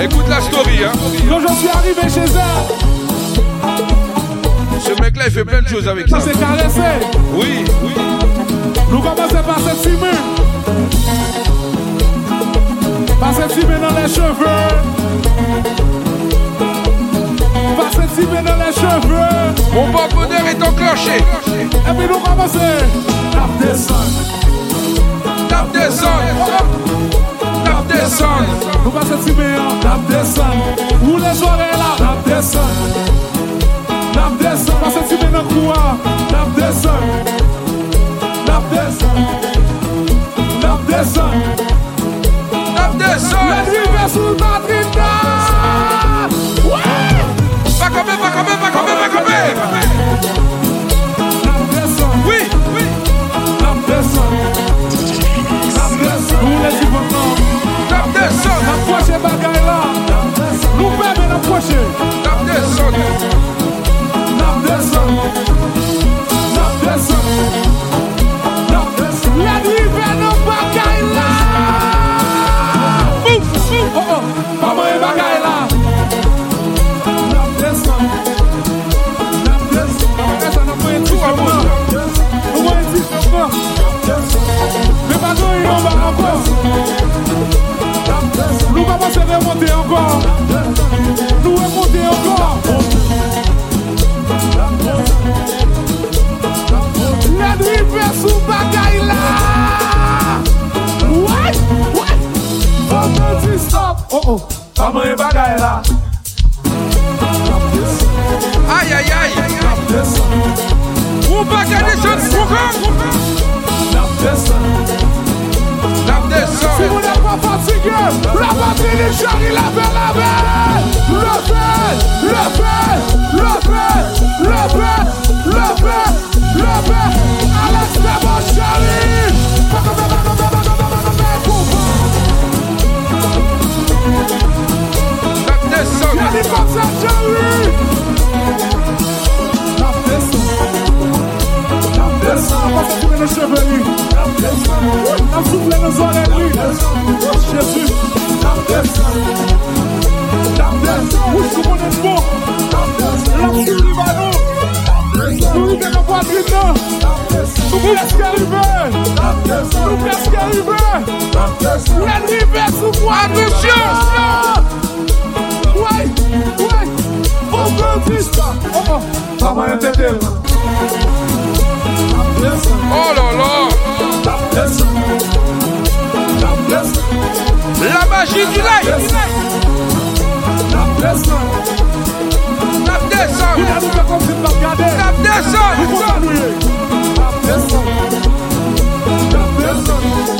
Écoute la story, hein. Quand je suis arrivé chez elle. Ce mec-là, il fait plein de choses avec ça. Ça s'est caressé. Oui, oui. Nous commençons par cette simule. Pase ti men nan le cheve Pase ti men nan le cheve Mon pomponeur est enclenché. E mi nou ramase Tap desan Tap desan Tap desan Nou pase ti men an Tap desan Ou le jore la Tap desan Tap desan Pase ti men nan kou an Tap desan Tap desan Tap desan descend. Les rives sous la trina. Va camper, va camper, va camper, va camper. La descend. Oui, oui. La descend. La descend. Nous les importants. La descend. Approchez bagaille là. Nous permet d'approcher. La descend. La descend. La descend. Maman e bagay la La plesan La plesan E sa nan mwen ti chanman Mwen ti chanman Me pa do yon ba ankon Nou pa pa se remonte ankon Nou remonte ankon La dripe sou bagay la What? What? Mwen ti chanman oh oh. Paman yon bagay la. Ay ay ay. Ou bagay de chan koukan Lap de san. Lap de san. Si moun e pa fatige La patri li chari la fe la fe. La fe La fe La fe La fe La fe La fe. Alex Nebo chari Mwen rive sou mwa de chans la Ouay, ouay, fos gen pista Oh, oh, taman ente del La plesa Oh la la La plesa La plesa La magie du live La plesa La plesa Ou nan nou pe konfit pa gade La plesa Ou kon anouye La plesa La plesa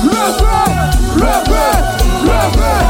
Levez, levez, levez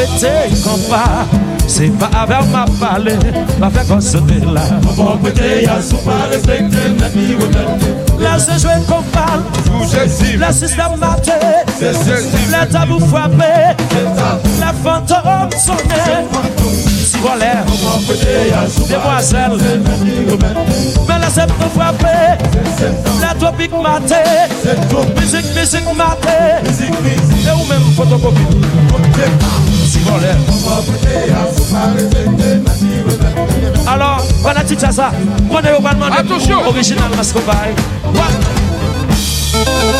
propriété kan pa Se pa la Kon La se jwe kon pal La mate La tabou fwape La fantome sonne Si Demoiselle la se pou La mate Mizik, mizik mate E ou men fotokopi volè Alors, wala tit sa sa Mwen e yo balman de pou Original mas kobay Wala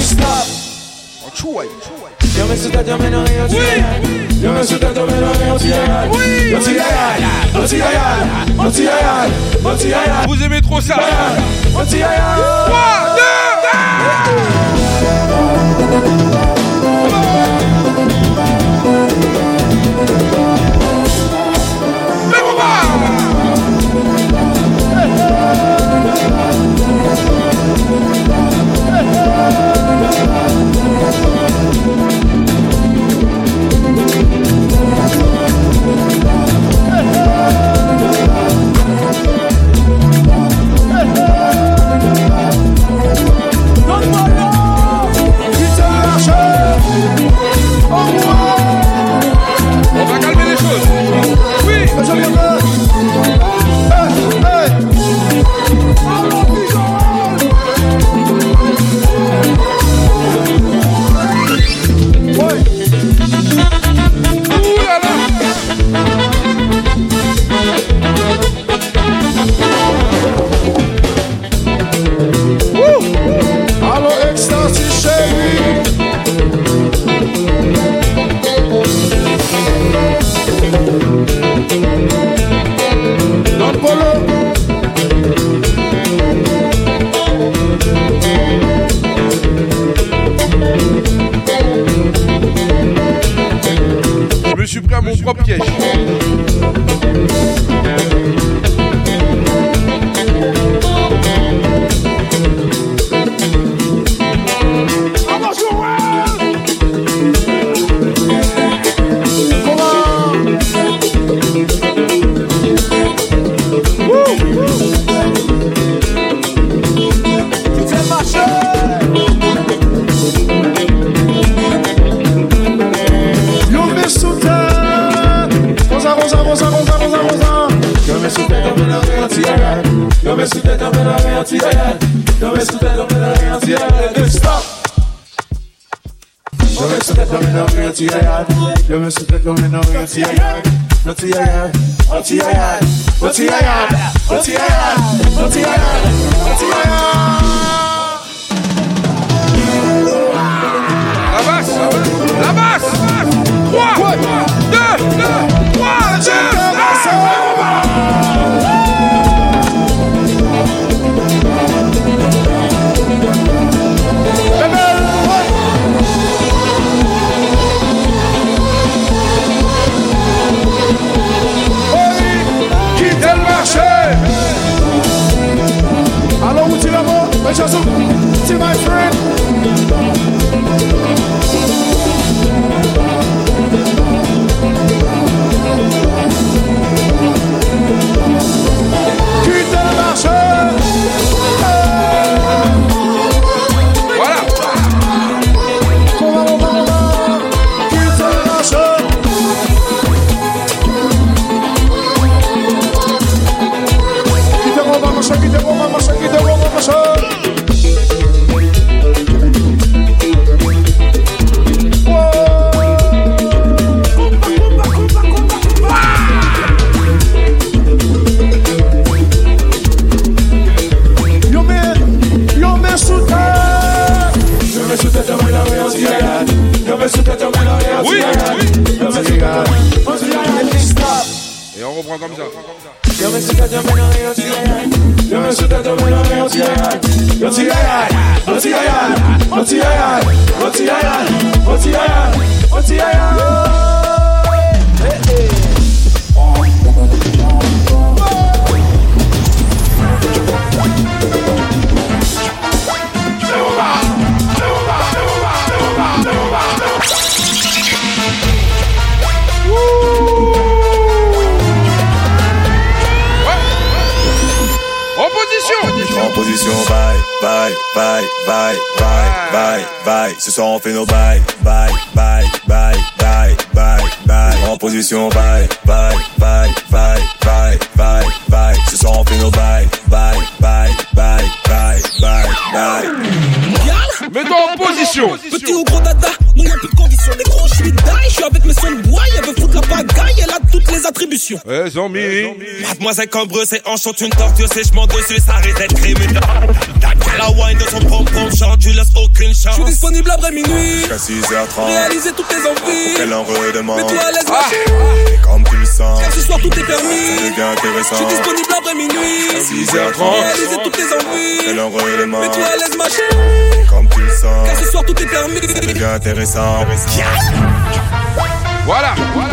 Stop! Troy! Yo yo Yo me suis tombé dans l'anti-aïe. Oui, anti-aïe, anti-aïe, anti-aïe, anti-aïe. Vous aimez trop ça. Anti-aïe. 3, 2, 1 Corinthians. come in over here to your yard. Your missus to come in over here to your yard. Not to your yard. Not to your yard. Not to your yard. Not to your yard. Not to your yard. Not to your yard. Avance, avance, avance. 3, 2, 1, 2, yo me lo veo si llegar. Yo me suelto, yo me lo veo si llegar. Yo si llegar, yo si llegar, yo si llegar, yo si llegar, yo si llegar, yo si llegar. Bye, bye, bye. Ce soir on fait nos bye, bye, bye, bye, bye, bye, bye. En position, bye, bye, bye, bye, bye, bye, bye. Ce soir on fait nos bye, bye, bye, bye, bye, bye, bye. Mets-toi en position Petit ou gros dada, non y'a plus de conditions. Les gros, je suis die, je suis avec mes sons de bois, elle veut bagaille, elle a toutes les attributions. Eh, Zombie Mademoiselle Cambreuse et hanches sont une torture, c'est je m'en dessus, ça arrête d'être criminel. T'as la wine de son pom-pom chant, tu laisses aucune chance. Je suis disponible après minuit, Jusqu'à 6h30. réaliser toutes tes envies. Quel en redemande. Mets-toi à l'aise, Ah. ma Et comme tu le sens, car ce soir tout est ça permis. devient Je intéressant. suis disponible après minuit, Jusqu'à 6h30. réaliser toutes tes envies. Quel en redemande. Mets-toi à l'aise, ma chérie, Comme tu le sens, car ce soir tout est permis. ça devient intéressant. Voilà, voilà.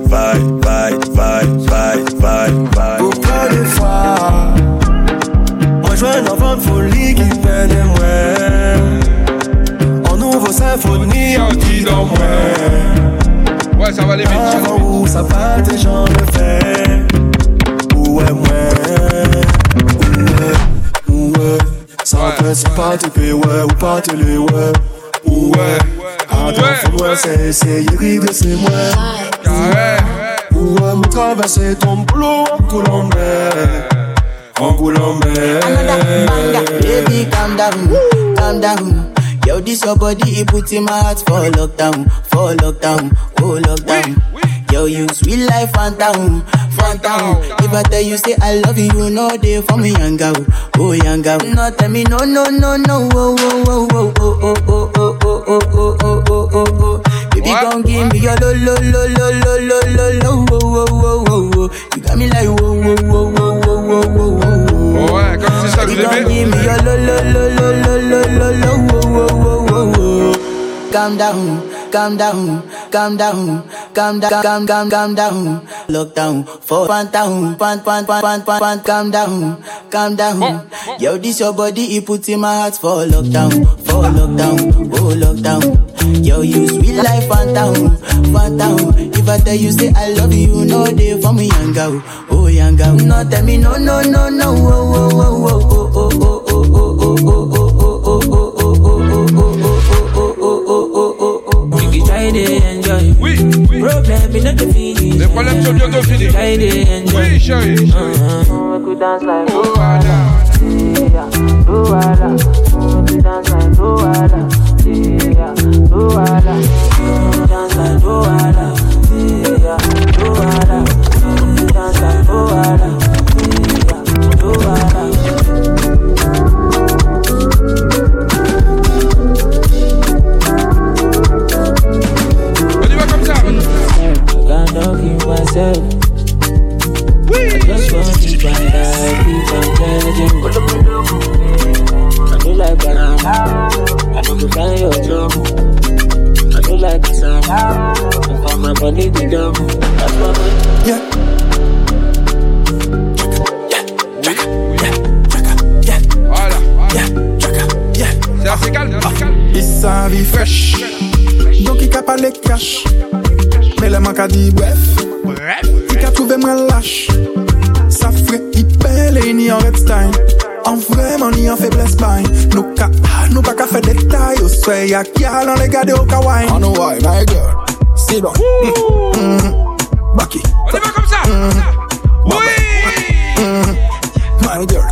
symphonie en qui dans moi Ouais, ça va aller vite. Avant où ça va tes gens le fait Où est Sans principe pas te payer ouais ou pas te les ouais. Où est? Attends faut moi c'est essayer rire c'est moi. Où est me traverser ton boulot en Colombie En Colombie Baby, calm down, calm down. Yo, this your body, it put in my heart for lockdown, for lockdown, oh lockdown. Yo, you sweet life, phantom, phantom. If I tell you say I love you, you know they for me, young girl, oh young girl. No, tell me no, no, no, no, oh, oh, oh, oh, oh, oh, oh, oh, oh, oh, oh, oh, oh, oh, oh. Baby, gon' give me your lo, lo, lo, lo, lo, lo, lo, lo, oh, oh, oh, oh, oh. You got me like whoa, whoa, whoa, whoa, whoa, whoa, whoa, whoa. Ouais, comme c'est ça que Baby, vous gon' aimez. give me your lo, lo, lo, lo, lo, lo, lo, lo, oh, oh, oh, oh, oh. Calm down, calm down, calm down, calm down, calm, calm, calm down. Lockdown, for pan down, pan, pan, pan, pan, pan, pan, calm down, calm down. Yo, this your body, it put in my heart for lockdown, for lockdown, oh lockdown. Yo, you sweet life, phantom, down. If I tell you say I love you, no they for me, young girl, oh young girl. No, tell me no, no, no, no, oh, oh, oh, oh, oh, oh, oh, oh, oh, oh, oh, oh, Problem, you the finish. The problem, so you go finish. I did enjoy. Oui, chérie, chérie. We could dance like Luada. Yeah, Luada. We could dance like Luada. Yeah, Luada. We could dance like Luada. Yeah, Luada. girl. I just want to find out if I'm judging. I bref Alright? Ti ka trouve mwen lache Sa fre ipele ni an red stein An vreman ni an febles bain Nou ka, nou pa ka fe detay Yo swe ya kya lan le gade yo ka wine An nou why my girl. Sit Si don Baki. On y va kom sa Oui! My girl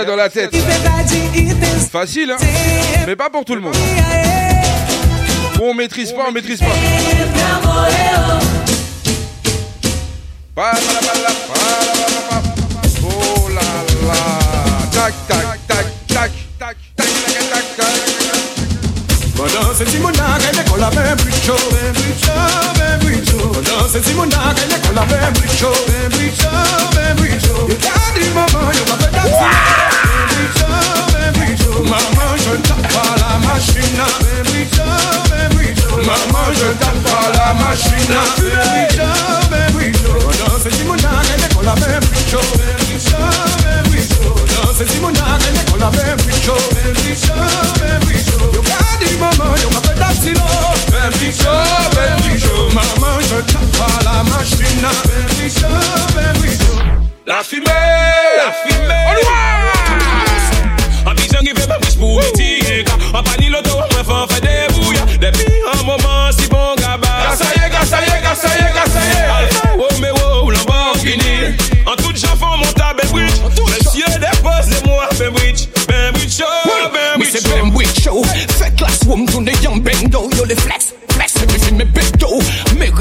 dans la tête. Facile, hein Mais pas pour tout le monde. On maîtrise pas, on maîtrise pas.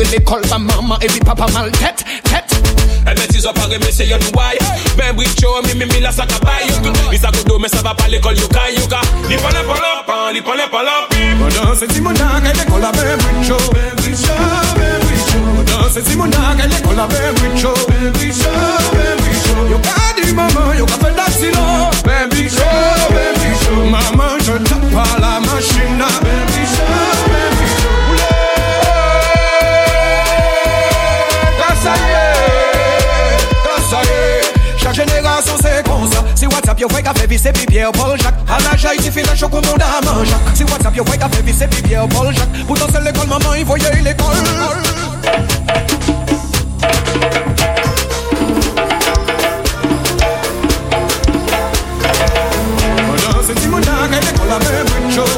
Google les call ma mama, et puis papa mal tête, tête. Elle me dit, pas remercier, y'a nous why. Ben, oui, me mimi, mi, la, ça cabaye, tout. a good mais me serve a l'école, call you guy, you pas l'empan, li pone pas l'empan. Pendant ce timonac, elle école à ben, oui, chaud. Ben, oui, chaud, ben, oui, chaud. Pendant ce timonac, elle école à ben, oui, chaud. Ben, Baby chaud, Baby oui, chaud. Yoka, dit maman, yoka, fait d'accident. Ben, oui, chaud, ben, oui, chaud. Maman, je tape pas la machine. Baby oui, Baby ben, ça y est, quand ça y est. Chaque génération c'est comme ça. Si WhatsApp yo fait café, c'est puis Pierre Paul Jacques. À la jaille, tu fais la choc au monde à manger. Si WhatsApp yo fait café, c'est puis Pierre Paul Jacques. Pourtant c'est l'école, maman, il voyait l'école. Oh dans ce petit monde, l'école a même une chose.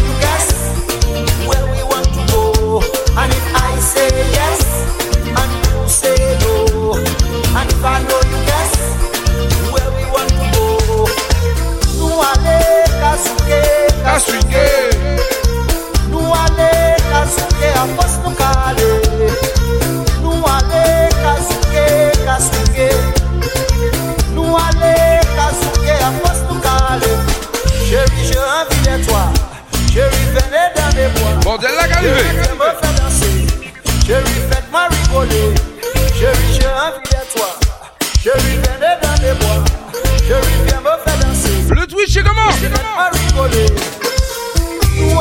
Le Twitch c'est comment? Nous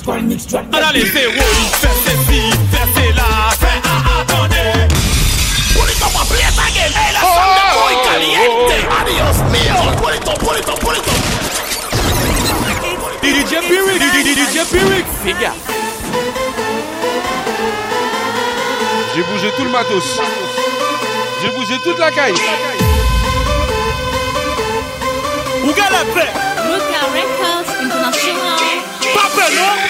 square, mix track. Allez, les zéros, fais ceci, fais cela, fais ah, attendez. Pulito, aprieta que el sangre muy caliente. Adiós mío, pulito, pulito, pulito. DJ Pyrrhic, DJ Pyrrhic, les gars. J'ai bougé tout le matos. J'ai bougé toute la caille. Où gars la paix? Luca Records International. Pas non?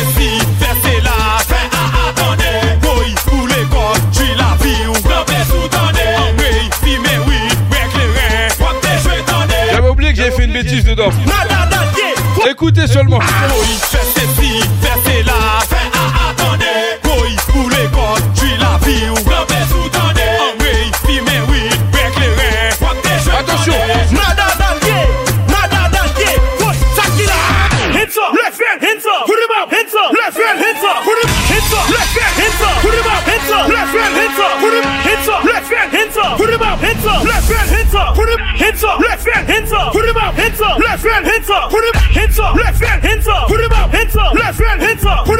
j'ai fait une bêtise dedans. Écoutez seulement. hands up, left hand, hands up, put him up, hands up, left hand, hands up, put him, hands up, left hand, hands up, put him up, hands up, left hand, hands up, put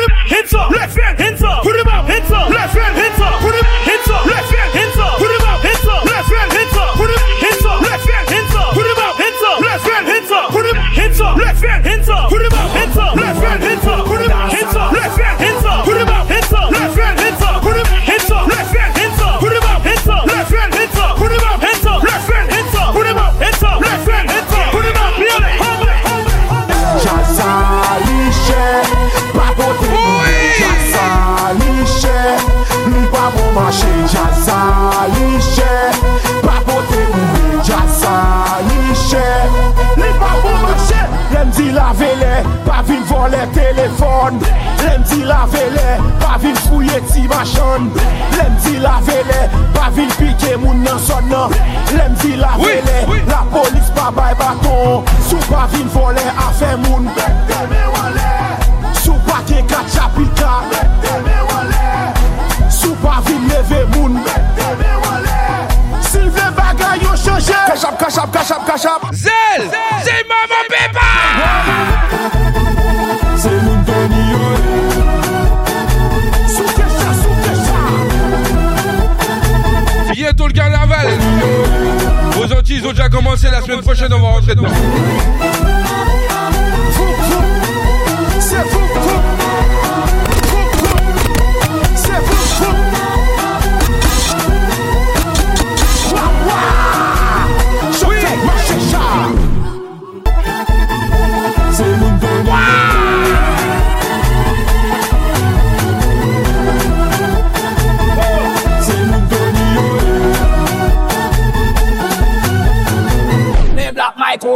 machan Lem di la vele Pa vil pike moun nan son nan. Lem di la vele La polis pa bay baton. Sou pa vil vole afe moun. Bek teme wale Sou pa ke kat chapita Bek teme wale Sou pa vil leve moun. Bek teme wale Silve bagay yo chanje. Kachap, kachap, kachap, kachap. Zel, zel mama pepa! Commencé la semaine prochaine, on va rentrer dedans.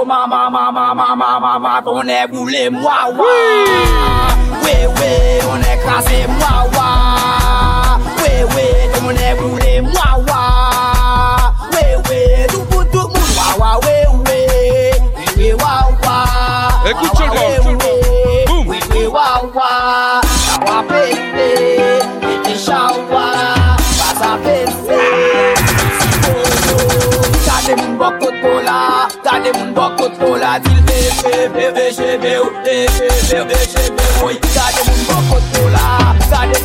ma ma ma ma ma ma ma ma Qu'on est boulé moi wa. Oui. Oui on est crasé moi wa. Oui oui qu'on est boulé moi wa. Oui oui tout pour tout le monde wa wa oui oui Oui oui wa wa. Écoute tout le monde Sot volatil Bebe, bebe, jebe ou Bebe, bebe, jebe ou Sa de moun bakot vola Sa de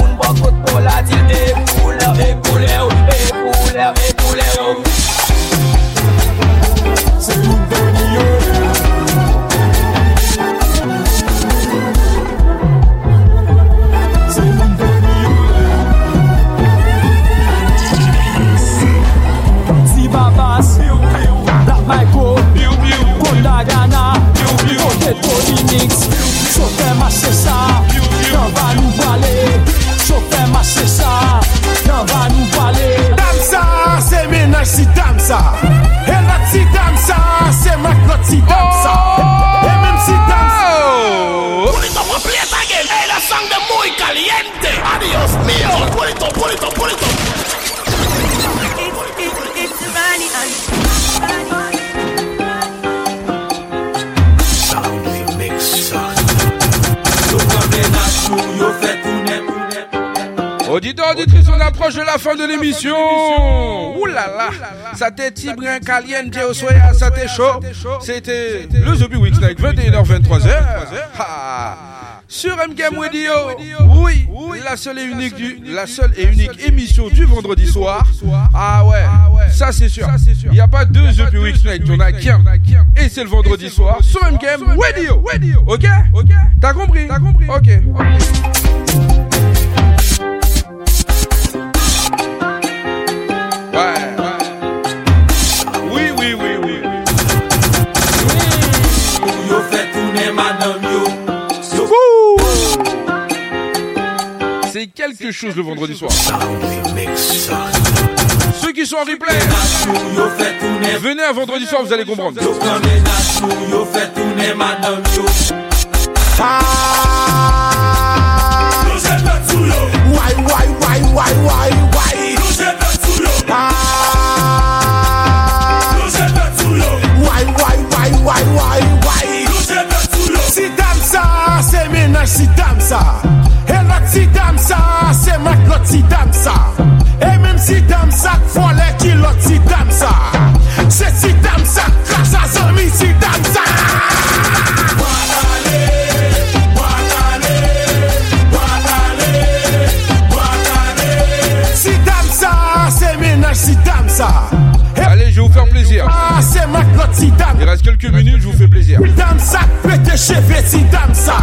Phoenix. Choufer mache sa, nan va nou pale Choufer mache sa, nan va nou pale Dam sa, se menaj si dam E lot si dam se mak lot si dam E men si dam oh! Pulito pa play it e la sang de muy caliente. Adios mio, pulito, pulito, pulito Auditeurs, auditrices, on approche de la fin de l'émission. Ouh là là, ça t'est Tibrin Caliente au ça t'est chaud. C'était le Zombie Weeks Night, 21h, 23h. Ah. Sur MGM Radio, oui, la seule et unique du, la seule et unique émission du vendredi soir. Ah ouais, ça c'est sûr. Il n'y a pas deux The Weeks Night, en a qu'un. Et c'est le vendredi soir sur MGM Radio. Ok? T'as compris? Ok. C'est quelque chose le vendredi soir. Ceux qui sont en replay, venez un vendredi soir, vous allez comprendre. Tourner madame yo. Why, why, why, si dam sa, se mak lot si dam sa E menm si dam sa kvole ki lot si dam sa Se si dam sa krasa zami si dam sa Si dam sa, se menaj si dam sa Allez, je vais vous faire plaisir. Ah, Il reste quelques minutes, je vous fais plaisir. Dam sa, pète cheveux si dam sa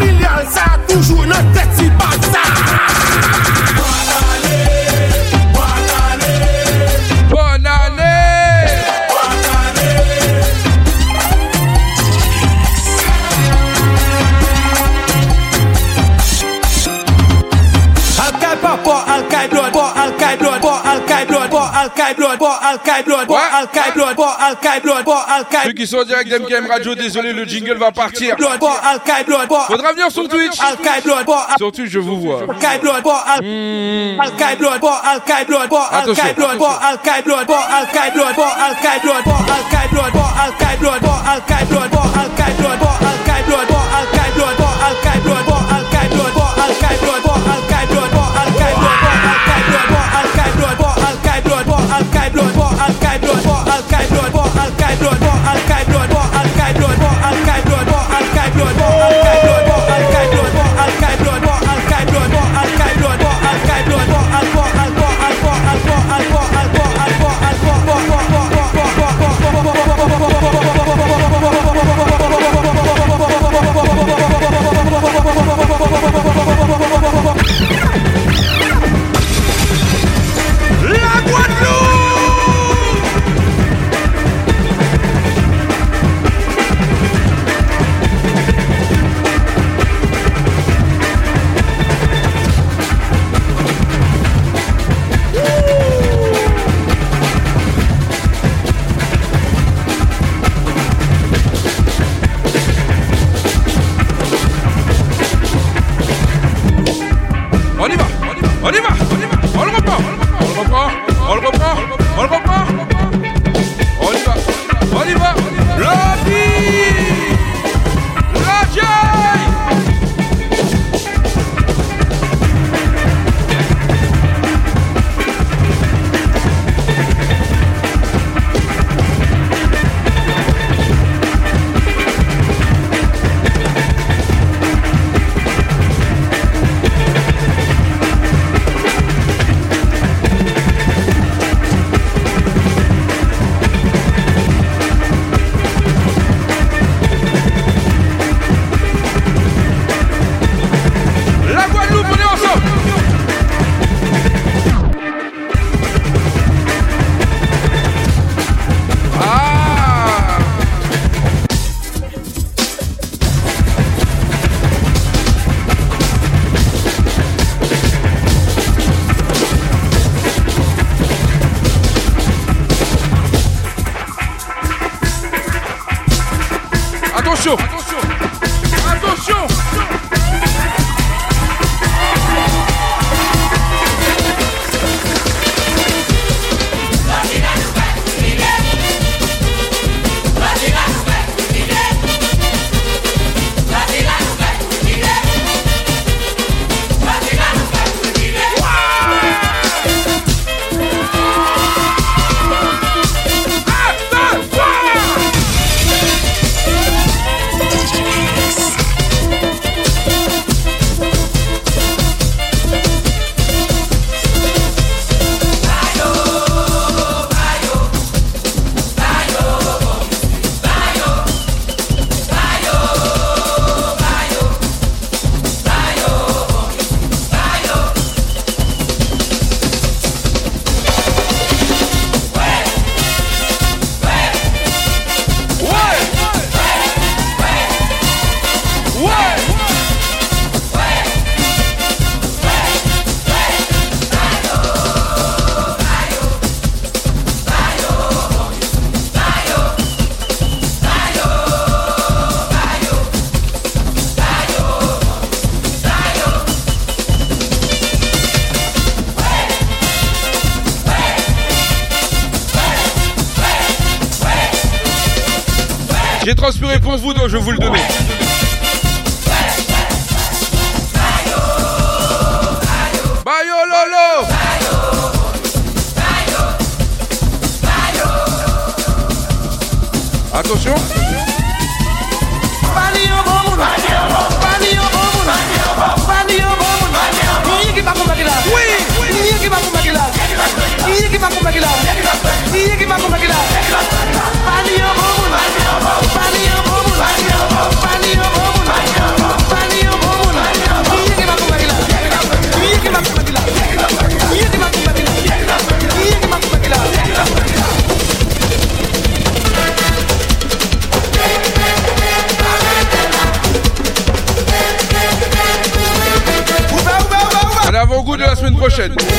familial, sa toujou nan tet Ceux qui sont en direct d'MKM Radio, désolé, le jingle va partir. blood, bo alkai blood, bo Faudra venir sur Twitch. alkai blood, bo Sur Twitch, je vous vois. alkai blood, bo Al-Qaeda blood, for Al-Qaeda blood, for Al-Qaeda blood, for Al-Qaeda for Al-Qaeda for Al-Qaeda. Je vous le donner. attention.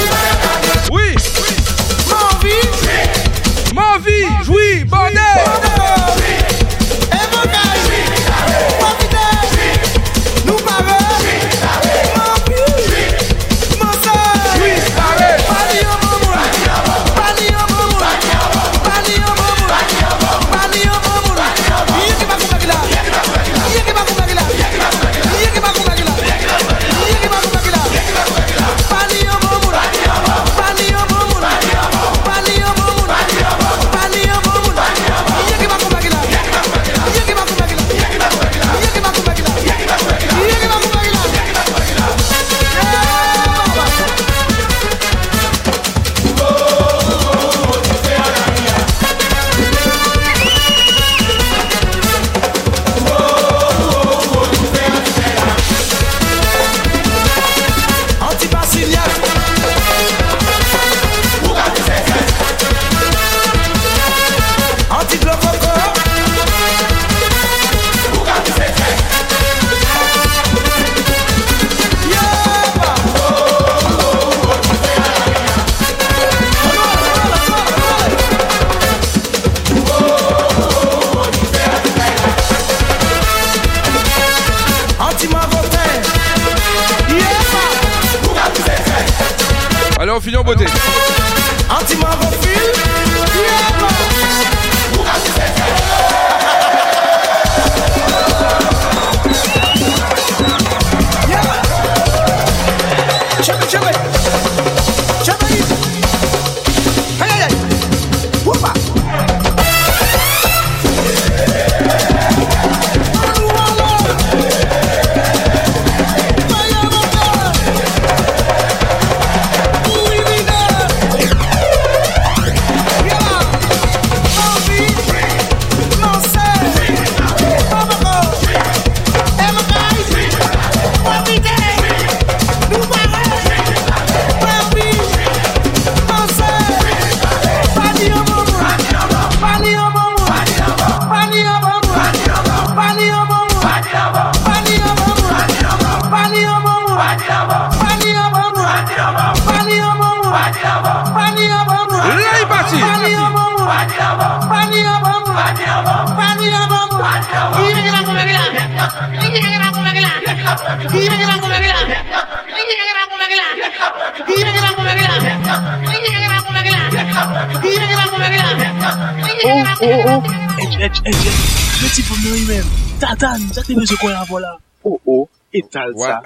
Sak te mè se kon yon vola. O o, etal sa.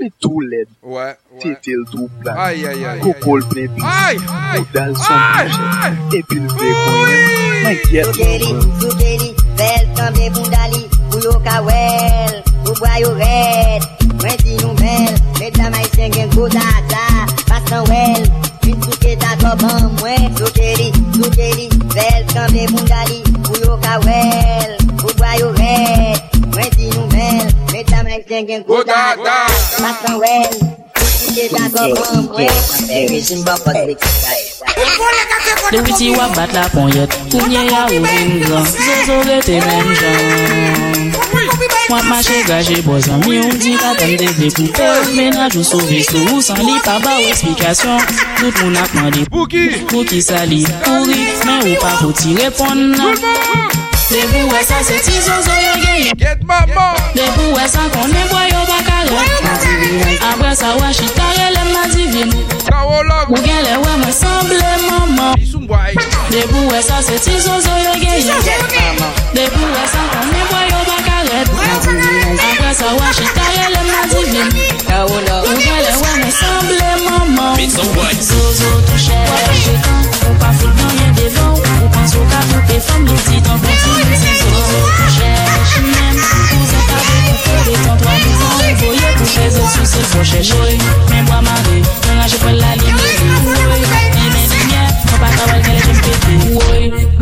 Li tou led. Tete l tou plan. Kokol ple pi. Ou dal son piche. Epi l pe kon yon. Mwen kèt. simba Patrick. Le witi wap bat la ponyet Kounye ya ou ringan Zozo rete men jan Wap mache gaje bozan Mi ou di katan de dekoupe Menaj ou sove sou ou san li Pa ba ou eksplikasyon Tout moun akman mandi Pou ki sali Pou ri men ou pa pou ti repon nan De bou wè sa se ti zozo yo genye De bou wè sa konen boy yo bakare Apre sa wè chitare le ma divine Ou gen le wè mwen semble maman De bou wè sa se ti zozo yo genye De bou wè sa konen boy yo bakare Apre sa wè chitare le ma divine Ou gen le wè mwen semble maman Zozo touche Ou pa foul Sou ka poupe fom lesi Tan konti mwen sen so Chèche mèm pou zè pa vè Pou fè lè tan doan mou zan Voye pou fè zè sou se fò chèche Mèm wè mare, mèm la jè pou la li Mèm mè li mè Mwen pa kawal kè lè jèm pète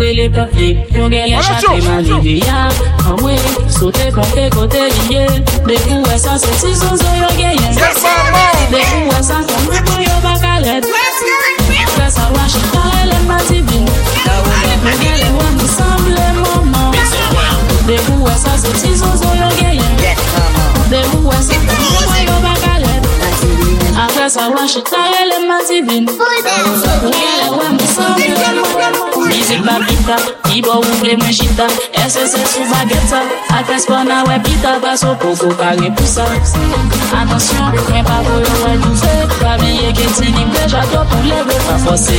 Kè lè pète, yon gè lè chate Mèm li vè ya, an wè Sote kontè kontè liye Dè kou wè san se si son zon yon gè yon Dè kou wè san kon mè pou yon baka lè Fè sa wè chè ta lè mati I want you tire le matibin Mwen wè mè sanble mwen Mizik bap kita, ibo ouble mwen chita SSS sou bageta, akres pon na wè pita Baso koko kage pousa Atensyon, mwen pa voyo wè nou fè Pamiye ke tini mwen jato pou leve pa fose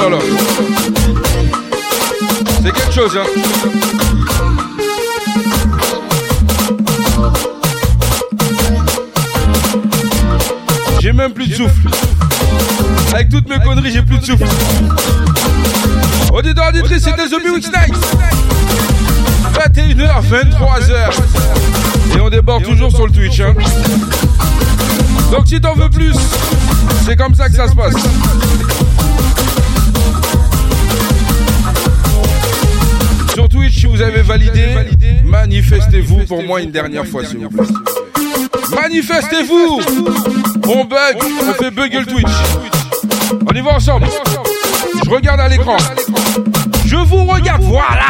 là là. C'est quelque chose, hein. J'ai même plus de souffle. Avec toutes mes conneries, j'ai plus de souffle. Auditeur, auditrice, c'était The Music Night. 21h, 23h. Et on déborde toujours sur le Twitch, hein. Donc si t'en veux plus, c'est comme ça que ça se passe. Si vous vous avez validé, manifestez-vous pour moi une dernière fois, s'il vous plaît. Manifestez-vous. On bug, on fait bugger le Twitch. On y va ensemble. Je regarde à l'écran. Je vous regarde, voilà